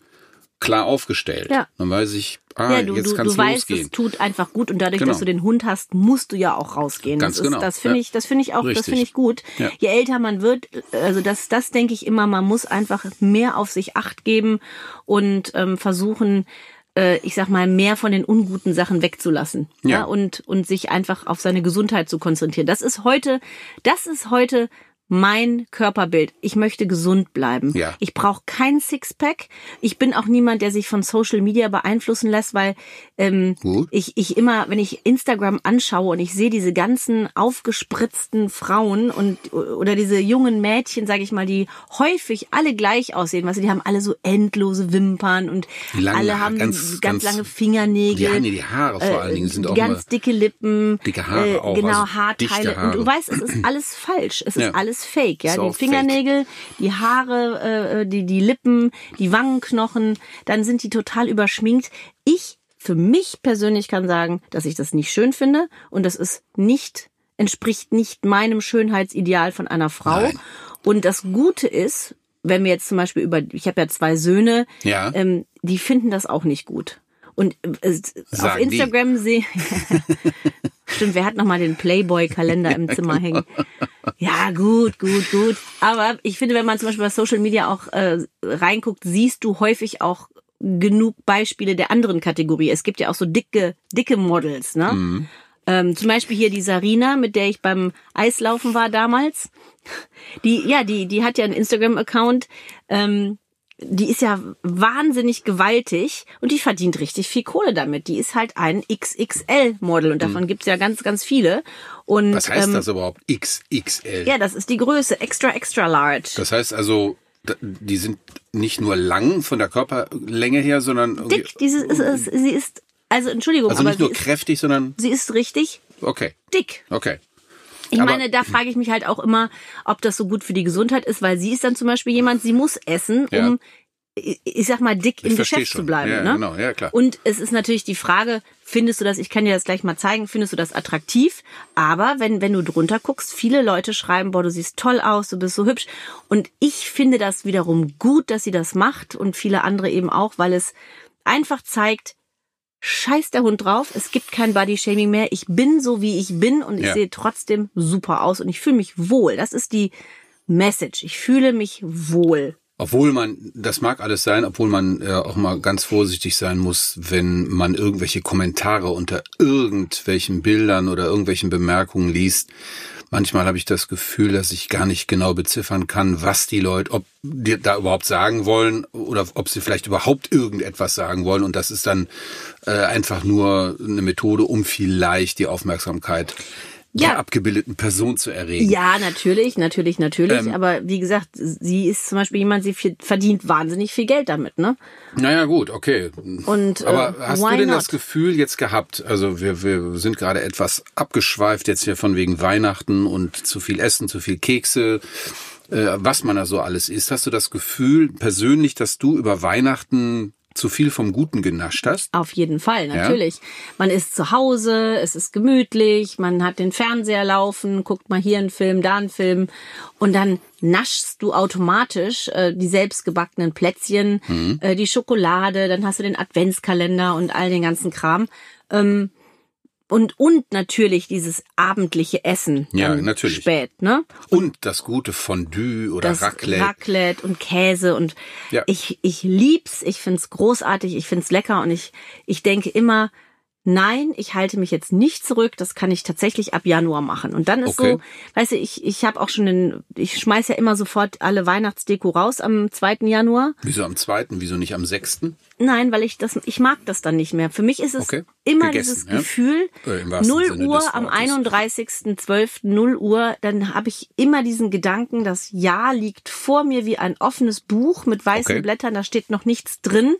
klar aufgestellt. Ja. Dann weiß ich, ah, ja, du, jetzt du, kann es du weißt, losgehen. es tut einfach gut und dadurch, Genau. dass du den Hund hast, musst du ja auch rausgehen. Ganz das genau, das finde ja. ich, das finde ich auch, das Richtig. finde ich gut. Ja. Je älter man wird, also das, das denke ich immer, man muss einfach mehr auf sich Acht geben und ähm, versuchen, äh, ich sag mal, mehr von den unguten Sachen wegzulassen. Ja. und, und sich einfach auf seine Gesundheit zu konzentrieren. Das ist heute, das ist heute mein Körperbild. Ich möchte gesund bleiben. Ja. Ich brauche kein Sixpack. Ich bin auch niemand, der sich von Social Media beeinflussen lässt, weil ähm, Gut. ich, ich immer, wenn ich Instagram anschaue und ich sehe diese ganzen aufgespritzten Frauen und oder diese jungen Mädchen, sage ich mal, die häufig alle gleich aussehen, weißt du, die haben alle so endlose Wimpern und Die langen alle haben ganz- ganz, ganz- lange Fingernägel. Ja, nee, die Haare vor allen Dingen sind die auch ganz dicke Lippen, dicke Haare auch, genau also Haarteile. Und du weißt, es ist alles falsch. Es Ja. ist alles Fake. Ja, Ist die Fingernägel, die Haare, äh, die die Lippen, die Wangenknochen, dann sind die total überschminkt. Ich für mich persönlich kann sagen, dass ich das nicht schön finde und das ist nicht entspricht nicht meinem Schönheitsideal von einer Frau. Nein. Und das Gute ist, wenn wir jetzt zum Beispiel über, ich habe ja zwei Söhne, Ja. ähm, die finden das auch nicht gut. Und äh, auf. Instagram sehe Stimmt, wer hat noch mal den Playboy-Kalender im Zimmer hängen? Ja, gut, gut, gut. Aber ich finde, wenn man zum Beispiel bei Social Media auch äh, reinguckt, siehst du häufig auch genug Beispiele der anderen Kategorie. Es gibt ja auch so dicke, dicke Models, ne? Ähm, zum Beispiel hier die Sarina, mit der ich beim Eislaufen war damals. Die, ja, die, die hat ja einen Instagram-Account. Ähm, die ist ja wahnsinnig gewaltig und die verdient richtig viel Kohle damit. Die ist halt ein XXL-Model und davon gibt's ja ganz, ganz viele. Und Was heißt ähm, das überhaupt? XXL. ja, das ist die Größe, extra, extra large. Das heißt also, die sind nicht nur lang von der Körperlänge her, sondern Dick, diese, ist, ist, sie ist, also Entschuldigung, also nicht nur sie, ist, kräftig, sondern sie ist richtig okay, dick. okay. Ich Aber- meine, da frage ich mich halt auch immer, ob das so gut für die Gesundheit ist, weil sie ist dann zum Beispiel jemand, sie muss essen, Ja. um, ich ich sag mal, dick Ich im Geschäft schon. zu bleiben. Ja, ne? genau, ja, klar. Und es ist natürlich die Frage, findest du das, ich kann dir das gleich mal zeigen, findest du das attraktiv? Aber wenn, wenn du drunter guckst, viele Leute schreiben, boah, du siehst toll aus, du bist so hübsch. Und ich finde das wiederum gut, dass sie das macht und viele andere eben auch, weil es einfach zeigt, scheiß der Hund drauf, es gibt kein Bodyshaming mehr, ich bin so, wie ich bin und ich Ja. sehe trotzdem super aus und ich fühle mich wohl. Das ist die Message. Ich fühle mich wohl. Obwohl man, das mag alles sein, obwohl man äh, auch mal ganz vorsichtig sein muss, wenn man irgendwelche Kommentare unter irgendwelchen Bildern oder irgendwelchen Bemerkungen liest. Manchmal habe ich das Gefühl, dass ich gar nicht genau beziffern kann, was die Leute, ob die da überhaupt sagen wollen oder ob sie vielleicht überhaupt irgendetwas sagen wollen. Und das ist dann äh, einfach nur eine Methode, um vielleicht die Aufmerksamkeit Ja. der abgebildeten Person zu erregen. Ja, natürlich, natürlich, natürlich. Ähm. aber wie gesagt, sie ist zum Beispiel jemand, sie verdient wahnsinnig viel Geld damit, ne? Naja, gut, okay. Und, äh, Aber hast why du denn not? das Gefühl jetzt gehabt, also wir, wir sind gerade etwas abgeschweift jetzt hier von wegen Weihnachten und zu viel Essen, zu viel Kekse, äh, was man da so alles isst. Hast du das Gefühl persönlich, dass du über Weihnachten zu viel vom Guten genascht hast? Auf jeden Fall, natürlich. Man ist zu Hause, es ist gemütlich, man hat den Fernseher laufen, guckt mal hier einen Film, da einen Film und dann naschst du automatisch äh, die selbstgebackenen Plätzchen, Mhm. äh, die Schokolade, dann hast du den Adventskalender und all den ganzen Kram. Ähm, und, und natürlich dieses abendliche Essen. Ja, natürlich. Spät, ne? Und das gute Fondue oder das Raclette. Raclette und Käse und Ja. ich ich lieb's, ich find's großartig, ich find's lecker und ich ich denke immer Nein, ich halte mich jetzt nicht zurück. Das kann ich tatsächlich ab Januar machen. Und dann ist Okay. so, weißt du, ich, ich habe auch schon den, ich schmeiß ja immer sofort alle Weihnachtsdeko raus am 2. Januar. Wieso am zweiten, wieso nicht am sechsten? Nein, weil ich das, ich mag das dann nicht mehr. Für mich ist es Okay. immer Gegessen, dieses ja? Gefühl, Äh, im wahrsten 0 Sinne Uhr am Wortes. 31.12. 0 Uhr, dann habe ich immer diesen Gedanken, das Jahr liegt vor mir wie ein offenes Buch mit weißen Okay. Blättern, da steht noch nichts drin.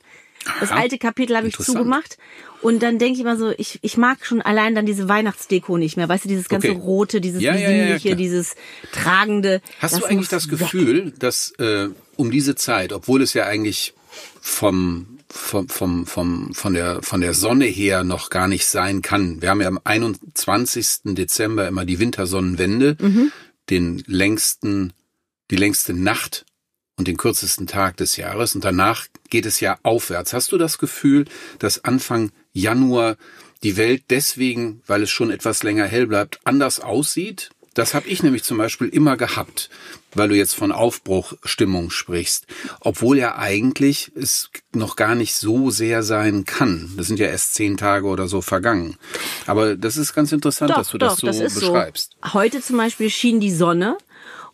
Das alte Kapitel habe ich zugemacht. Und dann denke ich immer so, ich, ich mag schon allein dann diese Weihnachtsdeko nicht mehr. Weißt du, dieses ganze Okay. Rote, dieses Ja, ja, ja, ja, Besinnliche, dieses Tragende. Hast du eigentlich das weg. Gefühl, dass äh, um diese Zeit, obwohl es ja eigentlich vom, vom, vom, vom, von, der, von der Sonne her noch gar nicht sein kann. Wir haben ja am 21. Dezember immer die Wintersonnenwende, den längsten, die längste Nacht und den kürzesten Tag des Jahres. Und danach geht es ja aufwärts. Hast du das Gefühl, dass Anfang Januar die Welt deswegen, weil es schon etwas länger hell bleibt, anders aussieht? Das habe ich nämlich zum Beispiel immer gehabt, weil du jetzt von Aufbruchstimmung sprichst. Obwohl ja eigentlich es noch gar nicht so sehr sein kann. Das sind ja erst zehn Tage oder so vergangen. Aber das ist ganz interessant, dass du das so beschreibst. So. Heute zum Beispiel schien die Sonne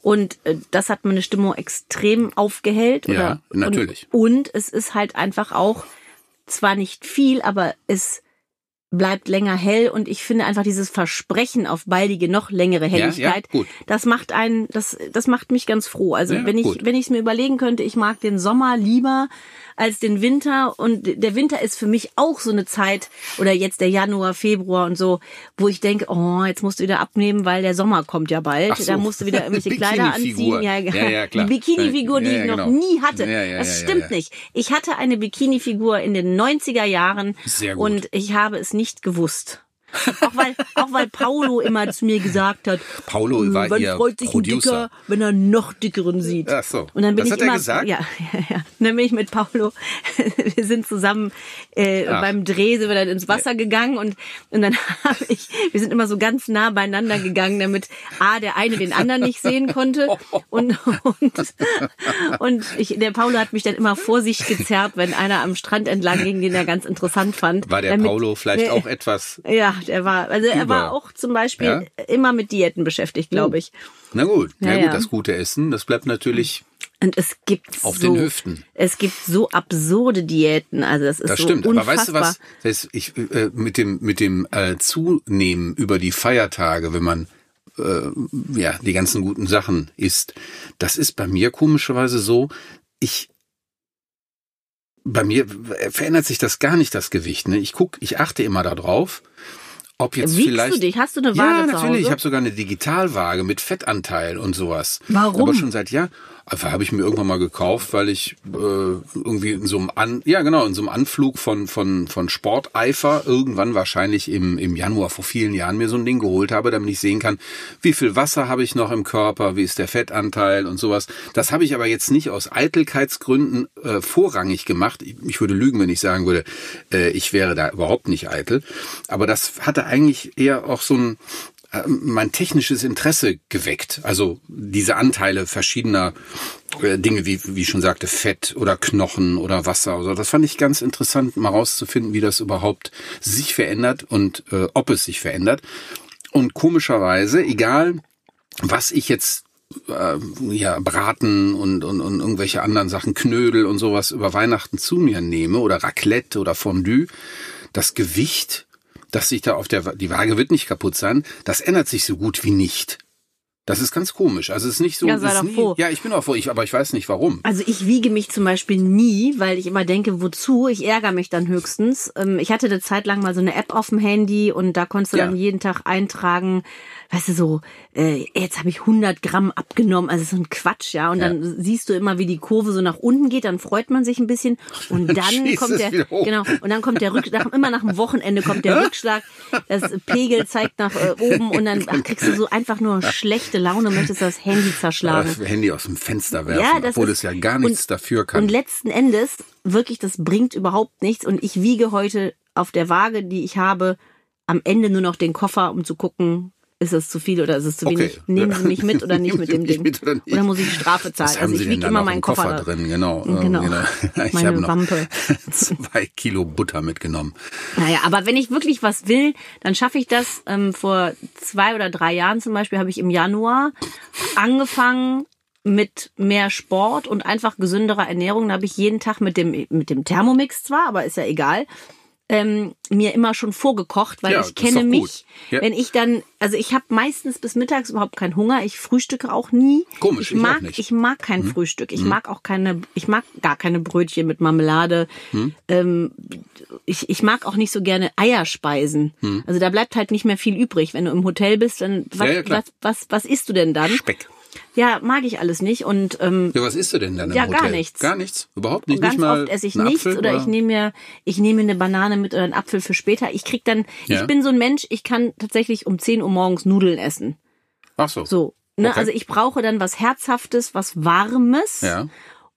Und äh, das hat meine Stimmung extrem aufgehellt. Ja, oder, natürlich. Und, und es ist halt einfach auch zwar nicht viel, aber es bleibt länger hell und ich finde einfach dieses Versprechen auf baldige noch längere Ja, ja, Helligkeit, gut. das macht einen, das, das macht mich ganz froh. Also Ja, wenn ich, gut. wenn ich es mir überlegen könnte, ich mag den Sommer lieber als den Winter und der Winter ist für mich auch so eine Zeit oder jetzt der Januar, Februar und so, wo ich denke, oh, jetzt musst du wieder abnehmen, weil der Sommer kommt ja bald. So. Da musst du wieder irgendwelche Kleider anziehen. Ja, ja, klar. Die Bikini-Figur, die Ja, ja, ich noch genau. nie hatte. Ja, ja, das ja, ja, stimmt ja. nicht. Ich hatte eine Bikini-Figur in den 90er Jahren und ich habe es nicht gewusst. Auch weil, auch weil Paulo immer zu mir gesagt hat, Paulo "Hm, war wann ihr freut sich ein Producer. Dicker, wenn er noch dickeren sieht. Ach so. Und dann bin Das ich hat er immer, gesagt? Ja, ja, ja. Und dann bin ich mit Paulo, wir sind zusammen äh, Ach. beim Dreh, sind wir dann ins Wasser gegangen und, und dann habe ich, wir sind immer so ganz nah beieinander gegangen, damit A, der eine den anderen nicht sehen konnte und, und, und ich, der Paulo hat mich dann immer vor sich gezerrt, wenn einer am Strand entlang ging, den er ganz interessant fand. War der damit- Paulo vielleicht auch etwas? Ja, der war, also er Über. war auch zum Beispiel Ja? immer mit Diäten beschäftigt, glaube ich. Na gut, na Ja, gut, ja. das gute Essen, das bleibt natürlich Und es gibt Auf so, den Hüften. Es gibt so absurde Diäten, also das ist Das so stimmt, unfassbar. aber weißt du was? Das, ich, äh, mit dem mit dem äh, Zunehmen über die Feiertage, wenn man äh, ja die ganzen guten Sachen isst, das ist bei mir komischerweise so. Ich bei mir verändert sich das gar nicht das Gewicht. Ne? Ich guck, ich achte immer darauf, ob jetzt Wiegst vielleicht du dich? Hast du eine ja, Waage zu natürlich. Ich habe sogar eine Digitalwaage mit Fettanteil und sowas. Warum? Aber schon seit Jahr. Habe ich mir irgendwann mal gekauft, weil ich äh, irgendwie in so einem An ja genau in so einem Anflug von von von Sporteifer irgendwann wahrscheinlich im im Januar vor vielen Jahren mir so ein Ding geholt habe, damit ich sehen kann, wie viel Wasser habe ich noch im Körper, wie ist der Fettanteil und sowas. Das habe ich aber jetzt nicht aus Eitelkeitsgründen äh, vorrangig gemacht. Ich, ich würde lügen, wenn ich sagen würde, äh, ich wäre da überhaupt nicht eitel. Aber das hatte eigentlich eher auch so ein mein technisches Interesse geweckt. Also diese Anteile verschiedener äh, Dinge, wie, wie ich schon sagte, Fett oder Knochen oder Wasser. Also das fand ich ganz interessant, mal rauszufinden, wie das überhaupt sich verändert und äh, ob es sich verändert. Und komischerweise, egal was ich jetzt äh, ja, Braten und, und, und irgendwelche anderen Sachen, Knödel und sowas über Weihnachten zu mir nehme oder Raclette oder Fondue, das Gewicht, das sich da auf der, die Waage wird nicht kaputt sein, das ändert sich so gut wie nicht. Das ist ganz komisch. Also es ist nicht so. Ja, sei doch nie, froh. Ja, ich bin auch froh, ich, aber ich weiß nicht warum. Also ich wiege mich zum Beispiel nie, weil ich immer denke, wozu? Ich ärgere mich dann höchstens. Ähm, Ich hatte eine Zeit lang mal so eine App auf dem Handy und da konntest du Ja. dann jeden Tag eintragen, weißt du so, äh, jetzt habe ich 100 Gramm abgenommen, also so ein Quatsch, ja. Und Ja. dann siehst du immer, wie die Kurve so nach unten geht, dann freut man sich ein bisschen und dann kommt der, genau, und dann kommt der Rückschlag, immer nach dem Wochenende kommt der Rückschlag, das Pegel zeigt nach äh, oben und dann ach, kriegst du so einfach nur schlechte Laune, möchtest das Handy zerschlagen. Das Handy aus dem Fenster werfen, Ja, das obwohl ist- es ja gar nichts und- dafür kann. Und letzten Endes, wirklich, das bringt überhaupt nichts. Und ich wiege heute auf der Waage, die ich habe, am Ende nur noch den Koffer, um zu gucken, ist es zu viel oder ist es zu Okay. wenig? Nehmen Sie mich mit oder nicht mit dem Ding? mit oder nicht? muss ich Strafe zahlen? Was Also ich wiege immer meinen Koffer, Koffer drin? Genau. Genau. Ich Meine habe noch Wampe. zwei Kilo Butter mitgenommen. Naja, aber wenn ich wirklich was will, dann schaffe ich das. Ähm, vor zwei oder drei Jahren zum Beispiel habe ich im Januar angefangen mit mehr Sport und einfach gesünderer Ernährung. Da habe ich jeden Tag mit dem mit dem Thermomix zwar, aber ist ja egal, ähm, mir immer schon vorgekocht, weil Ja, ich kenne mich. Ja. Wenn ich dann, also ich habe meistens bis mittags überhaupt keinen Hunger. Ich frühstücke auch nie. Komisch, ich ich mag, ich mag kein Frühstück. Ich mag auch keine, ich mag gar keine Brötchen mit Marmelade. Ähm, ich, ich mag auch nicht so gerne Eierspeisen. Also da bleibt halt nicht mehr viel übrig. Wenn du im Hotel bist, dann was, Ja, was, was, was isst du denn dann? Speck. Ja, mag ich alles nicht. Und ähm, Ja, was isst du denn dann im Ja, Hotel? gar nichts. Gar nichts? Überhaupt nicht? ganz nicht mal oft esse ich nichts Apfel, oder, ich nehme mir, ich nehme mir eine Banane mit oder einen Apfel für später. Ich krieg dann, Ja. ich bin so ein Mensch, ich kann tatsächlich um 10 Uhr morgens Nudeln essen. Ach so. So. Ne? Okay. Also ich brauche dann was Herzhaftes, was Warmes. Ja.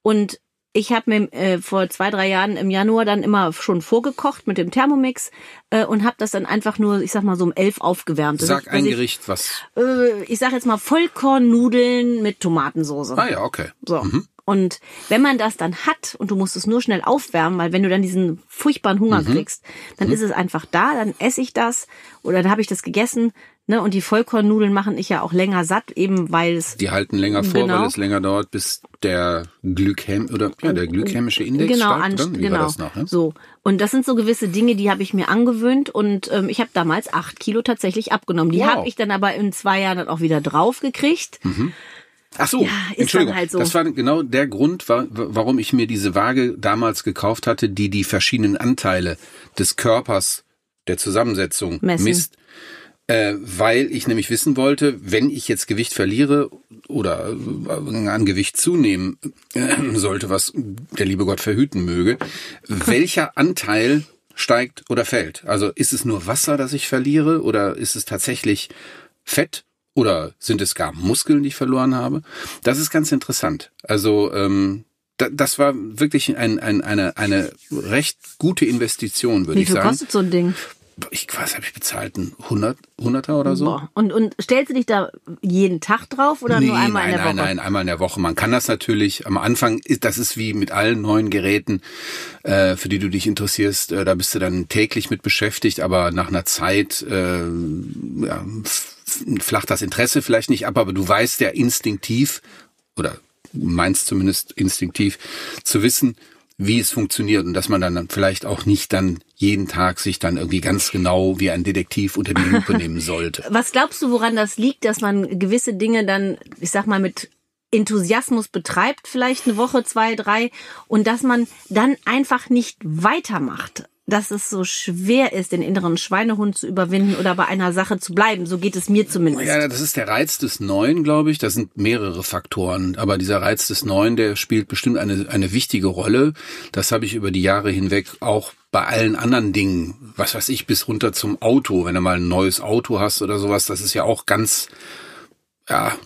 Und ich habe mir äh, vor zwei, drei Jahren im Januar dann immer schon vorgekocht mit dem Thermomix äh, und habe das dann einfach nur, ich sag mal so um elf aufgewärmt. Sag ich, ein also Gericht, was. Ich, äh, ich sag jetzt mal Vollkornnudeln mit Tomatensauce. Ah ja, okay. So. Und wenn man das dann hat und du musst es nur schnell aufwärmen, weil wenn du dann diesen furchtbaren Hunger Mhm. kriegst, dann ist es einfach da, dann esse ich das oder dann habe ich das gegessen. Ne? Und die Vollkornnudeln machen ich ja auch länger satt, eben weil es Die halten länger vor, Genau. weil es länger dauert, bis der Glykäm oder ja, der glykämische Index genau, steigt. an, Oder? Wie genau. war das noch? Ne? So. Und das sind so gewisse Dinge, die habe ich mir angewöhnt und ähm, ich habe damals acht Kilo tatsächlich abgenommen. Die Wow. habe ich dann aber in zwei Jahren dann auch wieder drauf gekriegt. Ach so, Ja, ist Entschuldigung. dann halt so. Das war genau der Grund, wa- wa- warum ich mir diese Waage damals gekauft hatte, die die verschiedenen Anteile des Körpers der Zusammensetzung Messen. misst. Äh, weil ich nämlich wissen wollte, wenn ich jetzt Gewicht verliere oder äh, an Gewicht zunehmen äh, sollte, was der liebe Gott verhüten möge, welcher Anteil steigt oder fällt? Also ist es nur Wasser, das ich verliere oder ist es tatsächlich Fett oder sind es gar Muskeln, die ich verloren habe? Das ist ganz interessant. Also ähm, da, das war wirklich ein, ein, eine, eine recht gute Investition, würde Wie ich viel sagen. kostet so ein Ding? Ich was habe ich bezahlt? Ein 100, 100er oder so? Boah. Und, und stellst du dich da jeden Tag drauf oder nur einmal nein, in der Woche? nein, nein, einmal in der Woche. Man kann das natürlich am Anfang, ist, das ist wie mit allen neuen Geräten, äh, für die du dich interessierst, äh, da bist du dann täglich mit beschäftigt, aber nach einer Zeit äh, ja, flacht das Interesse vielleicht nicht ab, aber du weißt ja instinktiv, oder meinst zumindest instinktiv, zu wissen, wie es funktioniert und dass man dann vielleicht auch nicht dann jeden Tag sich dann irgendwie ganz genau wie ein Detektiv unter die Lupe nehmen sollte. Was glaubst du, woran das liegt, dass man gewisse Dinge dann, ich sag mal, mit Enthusiasmus betreibt, vielleicht eine Woche, zwei, drei, und dass man dann einfach nicht weitermacht? Dass es so schwer ist, den inneren Schweinehund zu überwinden oder bei einer Sache zu bleiben. So geht es mir zumindest. Ja, das ist der Reiz des Neuen, glaube ich. Das sind mehrere Faktoren. Aber dieser Reiz des Neuen, der spielt bestimmt eine, eine wichtige Rolle. Das habe ich über die Jahre hinweg auch bei allen anderen Dingen, was weiß ich, bis runter zum Auto. Wenn du mal ein neues Auto hast oder sowas, das ist ja auch ganz, ja,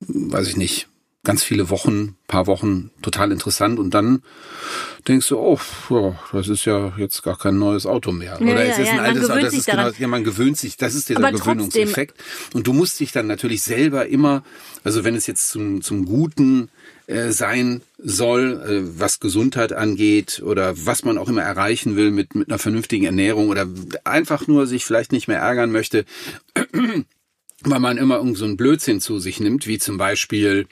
weiß ich nicht, ganz viele Wochen, paar Wochen total interessant und dann denkst du, oh, ja, das ist ja jetzt gar kein neues Auto mehr. Ja, Oder ja, es ist ja, ein altes Auto, das ist genau, daran. ja, man gewöhnt sich, das ist dieser Aber trotzdem- Gewöhnungseffekt. Und du musst dich dann natürlich selber immer, also wenn es jetzt zum, zum Guten äh, sein soll, äh, was Gesundheit angeht oder was man auch immer erreichen will mit, mit einer vernünftigen Ernährung oder einfach nur sich vielleicht nicht mehr ärgern möchte, weil man immer irgend so einen Blödsinn zu sich nimmt, wie zum Beispiel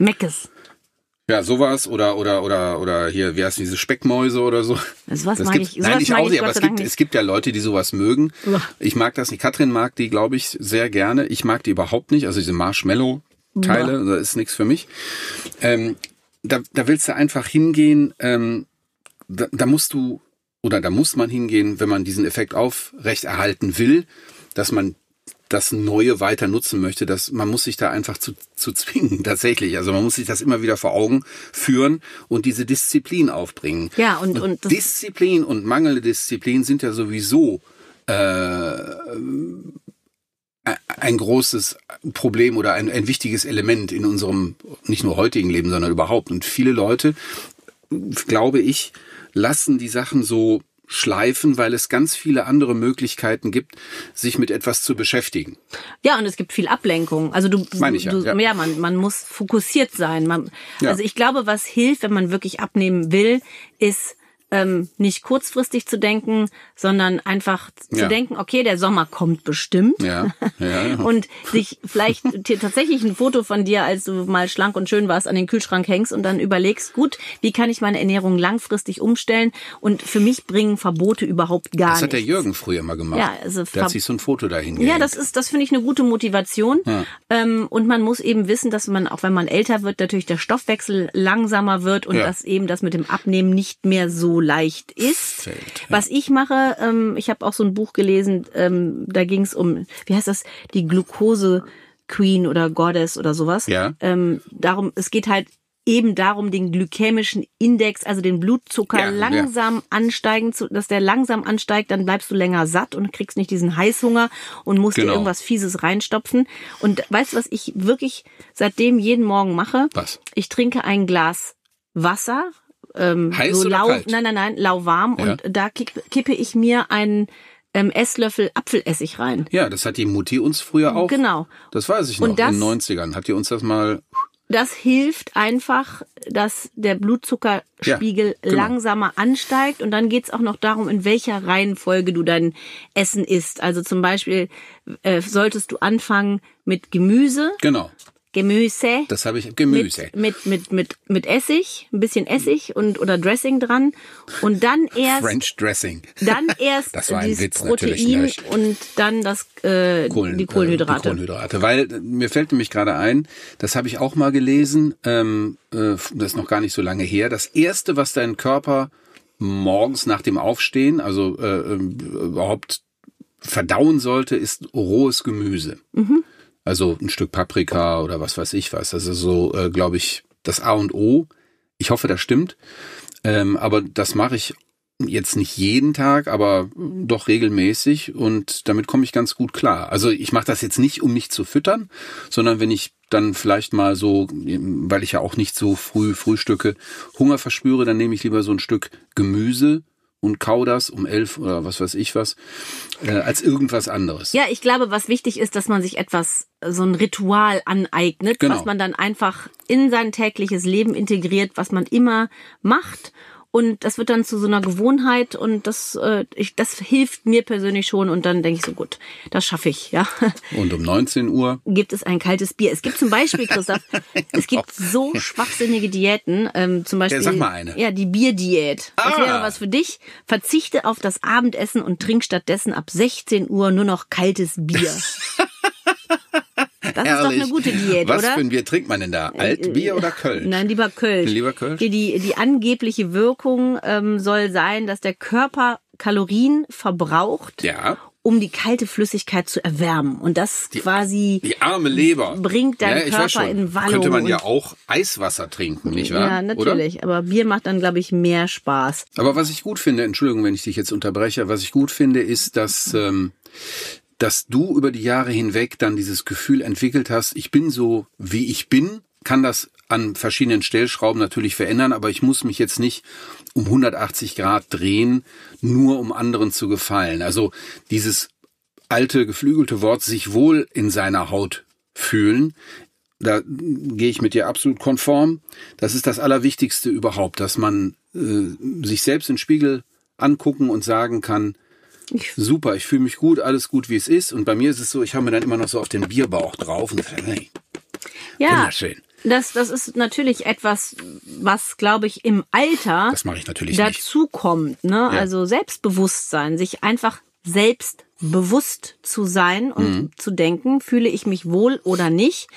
Meckes. ja, sowas oder oder oder oder hier, wie heißt diese Speckmäuse oder so. Das was Das mag gibt's, ich. Sowas nein, ich mag auch ich nicht, aber es gibt, nicht. es gibt ja Leute, die sowas mögen. Uah. Ich mag das nicht. Katrin mag die, glaube ich, sehr gerne. Ich mag die überhaupt nicht. Also diese Marshmallow-Teile, das ist nichts für mich. Ähm, da, da willst du einfach hingehen, ähm, da, da musst du, oder da muss man hingehen, wenn man diesen Effekt aufrechterhalten will, dass man das Neue weiter nutzen möchte, dass man muss sich da einfach zu, zu zwingen, tatsächlich. Also man muss sich das immer wieder vor Augen führen und diese Disziplin aufbringen. Ja, und- und das- Disziplin und mangelnde Disziplin sind ja sowieso ein großes Problem oder ein, ein wichtiges Element in unserem nicht nur heutigen Leben, sondern überhaupt. Und viele Leute, glaube ich, lassen die Sachen so schleifen, weil es ganz viele andere Möglichkeiten gibt, sich mit etwas zu beschäftigen. Ja, und es gibt viel Ablenkung. Also du, Meine ich ja, du ja. man, man muss fokussiert sein. Man, Ja. Also ich glaube, was hilft, wenn man wirklich abnehmen will, ist ähm, nicht kurzfristig zu denken, sondern einfach zu Ja. denken, okay, der Sommer kommt bestimmt. Ja, ja. Und sich vielleicht tatsächlich ein Foto von dir, als du mal schlank und schön warst, an den Kühlschrank hängst und dann überlegst, gut, wie kann ich meine Ernährung langfristig umstellen? Und für mich bringen Verbote überhaupt gar Das hat der nichts. Jürgen früher mal gemacht. Ja, also der hat sich so ein Foto dahin Ja, das ist, das finde ich eine gute Motivation. Ähm, und man muss eben wissen, dass man, auch wenn man älter wird, natürlich der Stoffwechsel langsamer wird und dass eben das mit dem Abnehmen nicht mehr so leicht ist. Fällt, ja. Was ich mache, ähm, ich habe auch so ein Buch gelesen, ähm, da ging es um, wie heißt das, die Glucose Queen oder Goddess oder sowas. Ja. Ähm, darum, es geht halt eben darum, den glykämischen Index, also den Blutzucker Ja, ja. langsam ansteigen zu, dass der langsam ansteigt, dann bleibst du länger satt und kriegst nicht diesen Heißhunger und musst dir Genau. irgendwas Fieses reinstopfen. Und weißt du, was ich wirklich seitdem jeden Morgen mache? Was? Ich trinke ein Glas Wasser, ähm, Heiß so lau, kalt? nein, nein, nein, lauwarm Ja. und da kipp, kippe ich mir einen ähm, Esslöffel Apfelessig rein. Ja, das hat die Mutti uns früher auch. Genau. Das weiß ich noch, Und das- in den 90ern. Hat die uns das mal das hilft einfach, dass der Blutzuckerspiegel Ja, genau. langsamer ansteigt. Und dann geht's auch noch darum, in welcher Reihenfolge du dein Essen isst. Also zum Beispiel äh, solltest du anfangen mit Gemüse, Genau. Gemüse. Das habe ich Gemüse. Mit, mit, mit, mit, mit Essig, ein bisschen Essig und oder Dressing dran. Und dann erst French Dressing. dann erst Das war ein Witz, natürlich Protein nicht. und dann das äh, Kohlen, die Kohlenhydrate. Äh, die Kohlenhydrate. Weil äh, mir fällt nämlich gerade ein, das habe ich auch mal gelesen, ähm, äh, das ist noch gar nicht so lange her. Das erste, was dein Körper morgens nach dem Aufstehen, also äh, ähm, überhaupt verdauen sollte, ist rohes Gemüse. Also ein Stück Paprika oder was weiß ich was. Das ist so, äh, glaube ich, das A und O. Ich hoffe, das stimmt. Ähm, aber das mache ich jetzt nicht jeden Tag, aber doch regelmäßig und damit komme ich ganz gut klar. Also ich mache das jetzt nicht, um mich zu füttern, sondern wenn ich dann vielleicht mal so, weil ich ja auch nicht so früh frühstücke, Hunger verspüre, dann nehme ich lieber so ein Stück Gemüse und kau das um elf oder was weiß ich was, äh, als irgendwas anderes. Ja, ich glaube, was wichtig ist, dass man sich etwas, so ein Ritual aneignet, Genau. was man dann einfach in sein tägliches Leben integriert, was man immer macht. Und das wird dann zu so einer Gewohnheit und das, äh, ich, das hilft mir persönlich schon und dann denke ich so, gut, das schaffe ich, ja. Und um 19 Uhr Gibt es ein kaltes Bier? Es gibt zum Beispiel, Christoph, es gibt so schwachsinnige Diäten, ähm, zum Beispiel. sag mal eine. Ja, die Bierdiät. Das Ah. wäre was für dich. Verzichte auf das Abendessen und trink stattdessen ab 16 Uhr nur noch kaltes Bier. Das ist doch eine gute Diät, Was oder? Äh, für ein Bier trinkt man denn da? Altbier oder Köln? Nein, lieber Kölsch. Lieber Kölsch? Die, die, die angebliche Wirkung ähm, soll sein, dass der Körper Kalorien verbraucht, Ja. um die kalte Flüssigkeit zu erwärmen. Und das quasi Die arme Leber. bringt deinen ja, Körper schon. in Wallung Könnte man ja auch Eiswasser trinken, nicht wahr? Ja, natürlich. Aber Bier macht dann, glaube ich, mehr Spaß. Oder? Aber was ich gut finde, Entschuldigung, wenn ich dich jetzt unterbreche, was ich gut finde, ist, dass, ähm, dass du über die Jahre hinweg dann dieses Gefühl entwickelt hast, ich bin so, wie ich bin, kann das an verschiedenen Stellschrauben natürlich verändern, aber ich muss mich jetzt nicht um 180 Grad drehen, nur um anderen zu gefallen. Also dieses alte geflügelte Wort, sich wohl in seiner Haut fühlen, da gehe ich mit dir absolut konform. Das ist das Allerwichtigste überhaupt, dass man äh, sich selbst im Spiegel angucken und sagen kann, Ich- super, ich fühle mich gut, alles gut, wie es ist. Und bei mir ist es so, ich habe mir dann immer noch so auf den Bierbauch drauf und sage, hey, Ja, wunderschön. das, das ist natürlich etwas, was, glaube ich, im Alter Das mache ich natürlich nicht. dazu kommt. Ne? Also Selbstbewusstsein, sich einfach selbst bewusst zu sein und Mhm. zu denken, fühle ich mich wohl oder nicht.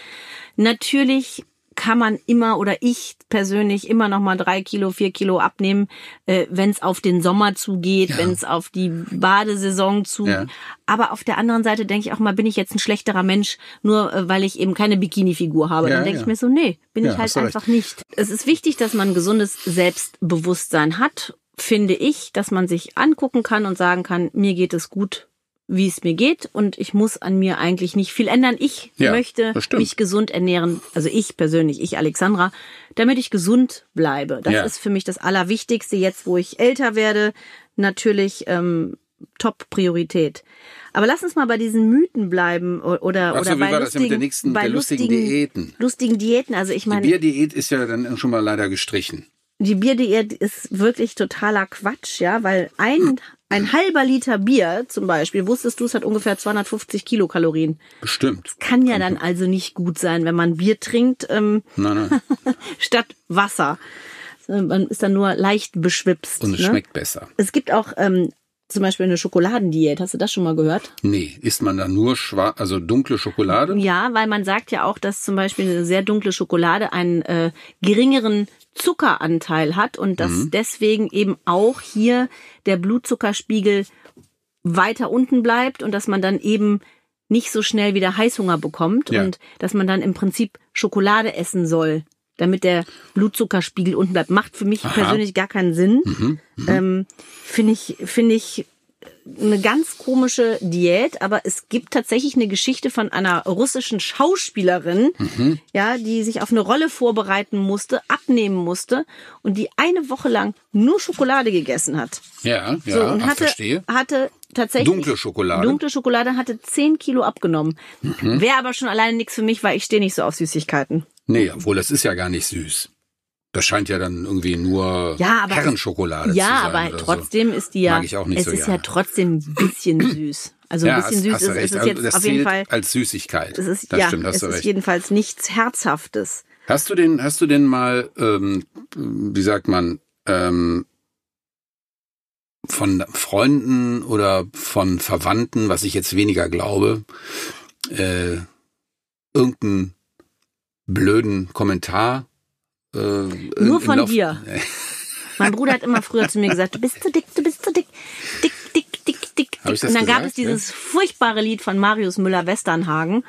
Natürlich kann man immer oder ich persönlich immer noch mal drei Kilo, vier Kilo abnehmen, äh, wenn es auf den Sommer zugeht, Ja. wenn es auf die Badesaison zugeht. Ja. Aber auf der anderen Seite denke ich auch mal, bin ich jetzt ein schlechterer Mensch, nur äh, weil ich eben keine Bikini-Figur habe. Ja, Dann denke ich mir so, nee, bin ich halt du recht. einfach nicht. Es ist wichtig, dass man ein gesundes Selbstbewusstsein hat, finde ich, dass man sich angucken kann und sagen kann, mir geht es gut, wie es mir geht und ich muss an mir eigentlich nicht viel ändern. Ich Ja, möchte mich gesund ernähren, also ich persönlich, ich Alexandra, damit ich gesund bleibe. Das Ja. ist für mich das Allerwichtigste jetzt, wo ich älter werde. Natürlich ähm, Top-Priorität. Aber lass uns mal bei diesen Mythen bleiben oder, Ach so, oder wie bei war das denn mit lustigen, der nächsten- bei der lustigen Diäten? Lustigen Diäten. Also ich Die meine, Bierdiät ist ja dann schon mal leider gestrichen. die Bierdiät ist wirklich totaler Quatsch, ja, weil ein, ein halber Liter Bier zum Beispiel, wusstest du, es hat ungefähr 250 Kilokalorien. Bestimmt. Kann ja dann also nicht gut sein, wenn man Bier trinkt ähm, Nein, nein. statt Wasser. Man ist dann nur leicht beschwipst. Und es ne? schmeckt besser. Es gibt auch ähm, zum Beispiel eine Schokoladendiät. Hast du das schon mal gehört? Nee, isst man da nur schwarz, also dunkle Schokolade? Ja, weil man sagt ja auch, dass zum Beispiel eine sehr dunkle Schokolade einen äh, geringeren Zuckeranteil hat und dass Mhm. deswegen eben auch hier der Blutzuckerspiegel weiter unten bleibt und dass man dann eben nicht so schnell wieder Heißhunger bekommt Ja. und dass man dann im Prinzip Schokolade essen soll, damit der Blutzuckerspiegel unten bleibt. Macht für mich persönlich gar keinen Sinn. Mhm, Ähm, Finde ich, finde ich eine ganz komische Diät, aber es gibt tatsächlich eine Geschichte von einer russischen Schauspielerin, Mhm. ja, die sich auf eine Rolle vorbereiten musste, abnehmen musste und die eine Woche lang nur Schokolade gegessen hat. Ja, ja, So, und ach, hatte, verstehe. hatte tatsächlich. Dunkle Schokolade? Mhm. Dunkle Schokolade hatte 10 Kilo abgenommen. Wäre aber schon alleine nichts für mich, weil ich stehe nicht so auf Süßigkeiten. Nee, obwohl das ist ja gar nicht süß. Das scheint ja dann irgendwie nur Ja, aber- Herrenschokolade Ja, zu sein. aber oder trotzdem ist die ja, Mag ich auch nicht es so ist ja gerne. trotzdem ein bisschen süß. Also So. ein Ja, bisschen hast, süß hast du ist, ist es Also jetzt das auf jeden Fall, als Süßigkeit. es ist, das ja, stimmt, hast es du ist recht. jedenfalls nichts Herzhaftes. Hast du den, hast du denn mal, ähm, wie sagt man, ähm, von Freunden oder von Verwandten, was ich jetzt weniger glaube, äh, irgendeinen blöden Kommentar? Äh, Nur von Lauf- dir. Mein Bruder hat immer früher zu mir gesagt, du bist zu dick, du bist zu dick, dick, dick, dick, dick, dick. Und dann gab gesagt? es dieses furchtbare Lied von Marius Müller-Westernhagen.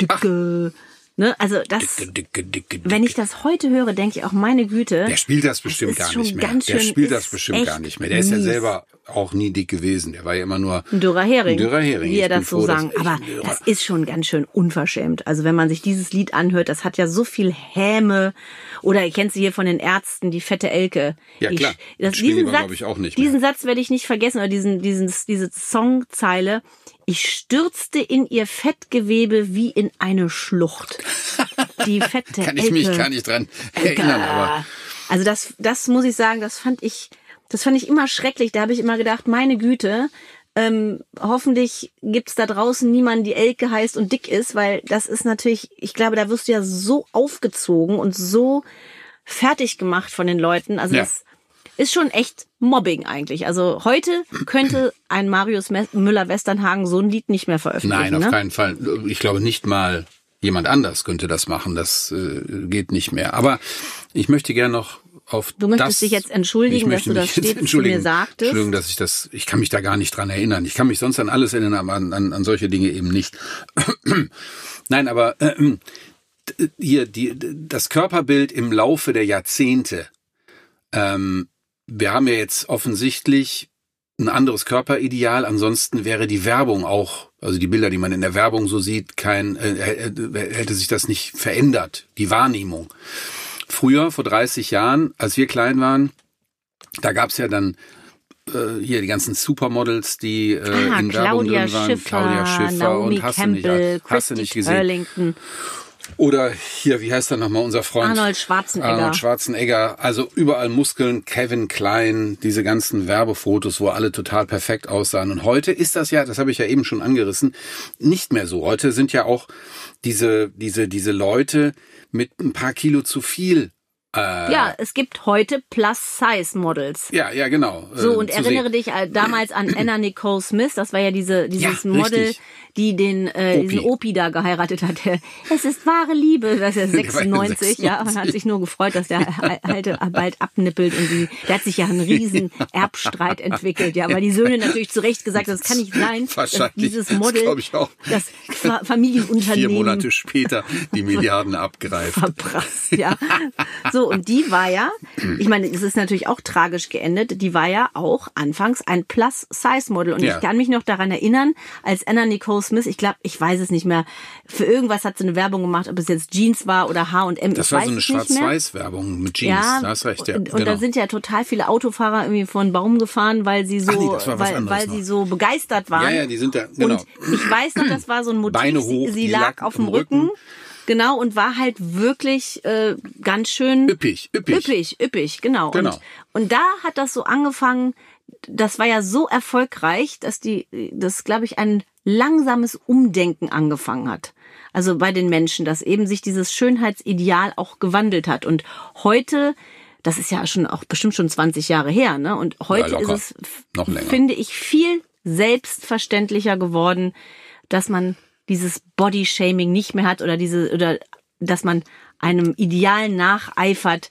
Dicke, ne, also das, Dicke, dicke, dicke, wenn ich das heute höre, denke ich auch, meine Güte. Der spielt das bestimmt gar nicht mehr. Der spielt das bestimmt gar nicht mehr. Der ist ja selber auch nie dick gewesen. Der war ja immer nur Ein dürrer Hering. Ein dürrer Hering. Wie er das so ich Aber das ist schon ganz schön unverschämt. Also wenn man sich dieses Lied anhört, das hat ja so viel Häme. Oder ihr kennt sie hier von den Ärzten, die fette Elke. Ja, klar. das, diesen wir, Satz, ich, auch nicht mehr. diesen Satz werde ich nicht vergessen. Oder diesen, diesen, diese Songzeile. Ich stürzte in ihr Fettgewebe wie in eine Schlucht. Die fette kann ich Elke. mich gar nicht dran erinnern, aber Also das, das muss ich sagen, das fand ich, das fand ich immer schrecklich. Da habe ich immer gedacht, meine Güte, ähm, hoffentlich gibt's da draußen niemanden, die Elke heißt und dick ist, weil das ist natürlich, ich glaube, da wirst du ja so aufgezogen und so fertig gemacht von den Leuten. Also Ja. das ist schon echt Mobbing eigentlich. Also heute könnte ein Marius Müller-Westernhagen so ein Lied nicht mehr veröffentlichen. nein, auf ne? keinen Fall. Ich glaube nicht mal jemand anders könnte das machen. Das äh, geht nicht mehr. Aber ich möchte gerne noch auf Du möchtest das, dich jetzt entschuldigen, dass du das stets zu mir sagtest. Entschuldigung, dass ich das, ich kann mich da gar nicht dran erinnern. Ich kann mich sonst an alles erinnern, aber an, an, an solche Dinge eben nicht. Nein, aber äh, hier die, das Körperbild im Laufe der Jahrzehnte. Ähm, wir haben ja jetzt offensichtlich ein anderes Körperideal. Ansonsten wäre die Werbung auch, also die Bilder, die man in der Werbung so sieht, kein äh, äh, hätte sich das nicht verändert. Die Wahrnehmung. Früher, vor 30 Jahren, als wir klein waren, da gab's ja dann äh, hier die ganzen Supermodels, die äh, Ah, in Werbung Claudia drin waren. Schiffer, Claudia Schiffer Naomi und hast Campbell, du nicht, hast du nicht gesehen. Turlington. Oder hier, wie heißt er nochmal, unser Freund? Arnold Schwarzenegger. Arnold Schwarzenegger. Also überall Muskeln, Kevin Klein, diese ganzen Werbefotos, wo alle total perfekt aussahen. Und heute ist das ja, das habe ich ja eben schon angerissen, nicht mehr so. Heute sind ja auch diese, diese, diese Leute mit ein paar Kilo zu viel. Äh, Ja, es gibt heute Plus-Size-Models. ja, ja, genau. So, äh, und zu erinnere sehen. dich damals an Anna Nicole Smith, das war ja diese, dieses Ja, Model, richtig. die den, äh, Opi. diesen Opi da geheiratet hat. Es ist wahre Liebe, das ist ja 96, ja, und hat sich nur gefreut, dass der Alte bald abnippelt und die, der hat sich ja einen riesen Erbstreit entwickelt, ja, weil die Söhne natürlich zu Recht gesagt, das kann nicht sein, Wahrscheinlich, dieses das Model, glaub ich auch. das Fa- Familienunternehmen Vier Monate später die Milliarden abgreift. verprasst, ja. So, und die war ja, ich meine, es ist natürlich auch tragisch geendet, die war ja auch anfangs ein Plus-Size-Model. Und Ja. ich kann mich noch daran erinnern, als Anna Nicole Smith, ich glaube, ich weiß es nicht mehr, für irgendwas hat sie eine Werbung gemacht, ob es jetzt Jeans war oder H&M, Das ich war so eine. Schwarz-Weiß-Werbung mit Jeans. Ja, da hast recht, ja. und, und genau. da sind ja total viele Autofahrer irgendwie vor den Baum gefahren, weil sie so, nee, war weil, weil noch. sie so begeistert waren. Ja, ja, die sind da, genau. Und ich weiß noch, das war so ein Motiv. Sie- hoch, sie die lag auf dem Rücken. Rücken. Genau, und war halt wirklich äh, ganz schön Üppig, üppig. üppig, üppig, genau. Genau. Und, und da hat das so angefangen, das war ja so erfolgreich, dass die, das glaube ich, ein langsames Umdenken angefangen hat. Also bei den Menschen, dass eben sich dieses Schönheitsideal auch gewandelt hat. Und heute, das ist ja schon auch bestimmt schon 20 Jahre her, ne? Und heute locker. ist es, finde ich, viel selbstverständlicher geworden, dass man dieses Body-Shaming nicht mehr hat oder diese, oder dass man einem Ideal nacheifert,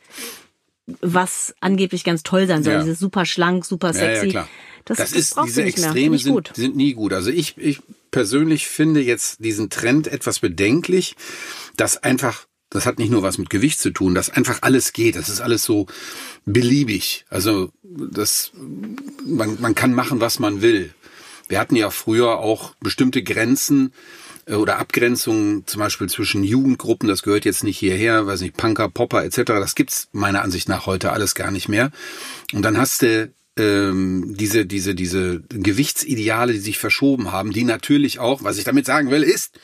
was angeblich ganz toll sein soll. Ja. Dieses super schlank, super Ja, sexy. ja, klar. Das, Das, das ist, brauchst diese. Extreme sind, sind nie gut. Also ich, ich persönlich finde jetzt diesen Trend etwas bedenklich, dass einfach, das hat nicht nur was mit Gewicht zu tun, dass einfach alles geht. Das ist alles so beliebig. Also das, man, man kann machen, was man will. Wir hatten ja früher auch bestimmte Grenzen oder Abgrenzungen, zum Beispiel zwischen Jugendgruppen, das gehört jetzt nicht hierher, weiß nicht, Punker, Popper etc. Das gibt's meiner Ansicht nach heute alles gar nicht mehr. Und dann hast du ähm, diese, diese, diese Gewichtsideale, die sich verschoben haben, die natürlich auch, was ich damit sagen will, ist,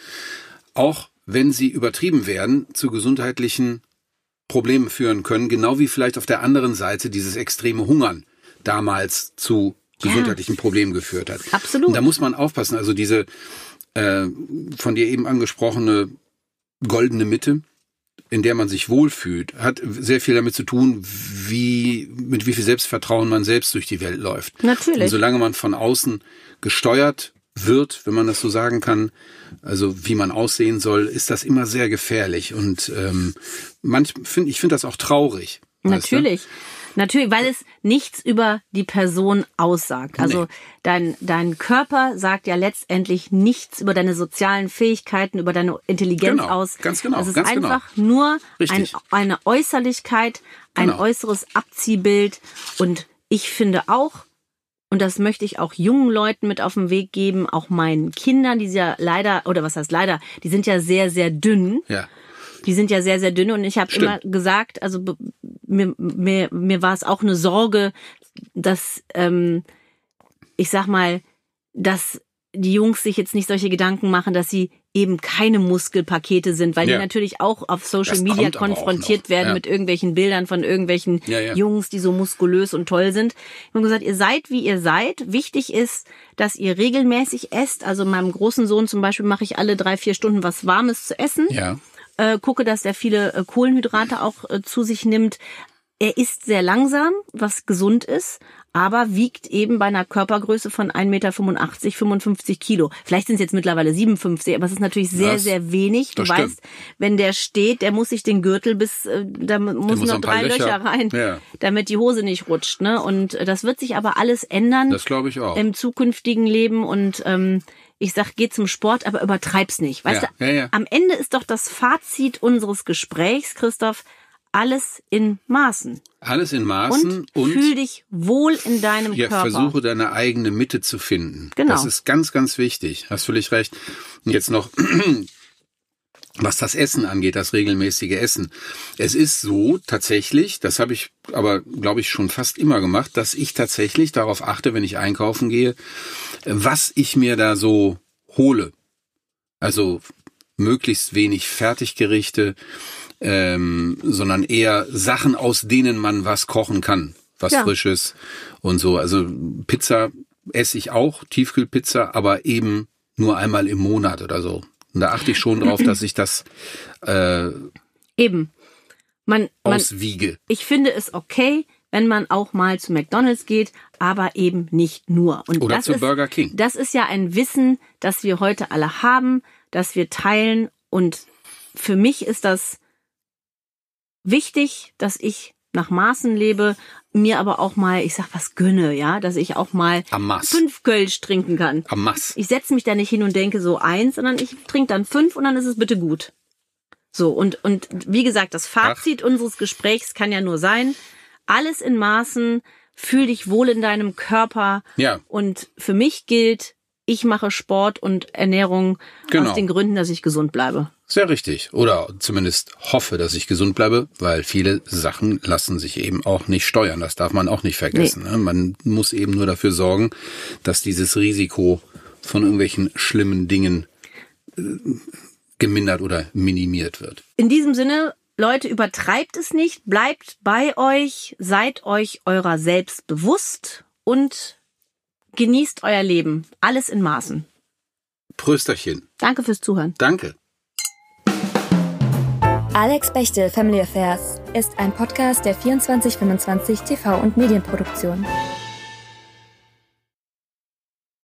auch wenn sie übertrieben werden, zu gesundheitlichen Problemen führen können, genau wie vielleicht auf der anderen Seite dieses extreme Hungern damals zu gesundheitlichen Problemen geführt hat. Absolut. Und da muss man aufpassen. Also diese äh, von dir eben angesprochene goldene Mitte, in der man sich wohlfühlt, hat sehr viel damit zu tun, wie mit wie viel Selbstvertrauen man selbst durch die Welt läuft. Natürlich. Und solange man von außen gesteuert wird, wenn man das so sagen kann, also wie man aussehen soll, ist das immer sehr gefährlich. Und ähm, manch find, ich finde das auch traurig. weißt du? Natürlich. Weil es nichts über die Person aussagt. Also Nee. dein, dein Körper sagt ja letztendlich nichts über deine sozialen Fähigkeiten, über deine Intelligenz Genau, aus. ganz genau, Es ist ganz genau. einfach nur ein, eine Äußerlichkeit, ein Genau. äußeres Abziehbild. Und ich finde auch, und das möchte ich auch jungen Leuten mit auf den Weg geben, auch meinen Kindern, die ja leider, oder was heißt leider, die sind ja sehr, sehr dünn. Ja. Die sind ja sehr, sehr dünn und ich habe immer gesagt, also mir, mir, mir war es auch eine Sorge, dass, ähm, ich sag mal, dass die Jungs sich jetzt nicht solche Gedanken machen, dass sie eben keine Muskelpakete sind, weil Ja. die natürlich auch auf Social Das Media konfrontiert werden ja. mit irgendwelchen Bildern von irgendwelchen ja. Jungs, die so muskulös und toll sind. Ich habe gesagt, ihr seid, wie ihr seid. Wichtig ist, dass ihr regelmäßig esst. Also meinem großen Sohn zum Beispiel mache ich alle drei, vier Stunden was Warmes zu essen Ja. Äh, gucke, dass er viele äh, Kohlenhydrate auch äh, zu sich nimmt. Er isst sehr langsam, was gesund ist, aber wiegt eben bei einer Körpergröße von 1,85 Meter 55 Kilo. Vielleicht sind es jetzt mittlerweile 57, aber es ist natürlich sehr, Das- sehr wenig. Du weißt, wenn der steht, der muss sich den Gürtel bis, äh, da muss noch drei Löcher, Löcher- rein, Ja. damit die Hose nicht rutscht. Ne? Und äh, das wird sich aber alles ändern Das glaube ich auch. im zukünftigen Leben und ähm, ich sag, geh zum Sport, aber übertreib's nicht. Weißt Ja, du, ja, ja. am Ende ist doch das Fazit unseres Gesprächs, Christoph, alles in Maßen. Alles in Maßen Und, und, fühl dich wohl in deinem ja, Körper. versuche deine eigene Mitte zu finden. Genau. Das ist ganz, ganz wichtig. Hast völlig recht. Und jetzt noch, was das Essen angeht, das regelmäßige Essen. Es ist so tatsächlich, das habe ich aber, glaube ich, schon fast immer gemacht, dass ich tatsächlich darauf achte, wenn ich einkaufen gehe, was ich mir da so hole. Also möglichst wenig Fertiggerichte, ähm, sondern eher Sachen, aus denen man was kochen kann, was Ja. Frisches und so. Also Pizza esse ich auch, Tiefkühlpizza, aber eben nur einmal im Monat oder so. Und da achte ich schon drauf, dass ich das äh, Eben. Man, man, auswiege. ich finde es okay, wenn man auch mal zu McDonalds geht, aber eben nicht nur. Und Oder zu ist, Burger King. Das ist ja ein Wissen, das wir heute alle haben, das wir teilen. Und für mich ist das wichtig, dass ich nach Maßen lebe, mir aber auch mal, ich sag was gönne, ja, dass ich auch mal fünf Kölsch trinken kann. Am Mass. Ich setze mich da nicht hin und denke so eins, sondern ich trinke dann fünf und dann ist es bitte gut. So, und, und wie gesagt, das Fazit unseres Gesprächs kann ja nur sein, alles in Maßen, fühl dich wohl in deinem Körper. Ja. Und für mich gilt, ich mache Sport und Ernährung Genau. aus den Gründen, dass ich gesund bleibe. Sehr richtig. Oder zumindest hoffe, dass ich gesund bleibe, weil viele Sachen lassen sich eben auch nicht steuern. Das darf man auch nicht vergessen. Ne? Man muss eben nur dafür sorgen, dass dieses Risiko von irgendwelchen schlimmen Dingen äh, gemindert oder minimiert wird. In diesem Sinne, Leute, übertreibt es nicht, bleibt bei euch, seid euch eurer selbst bewusst und genießt euer Leben. Alles in Maßen. Prösterchen. Danke fürs Zuhören. Danke. Alex Bechtel Family Affairs ist ein Podcast der 2425 TV und Medienproduktion.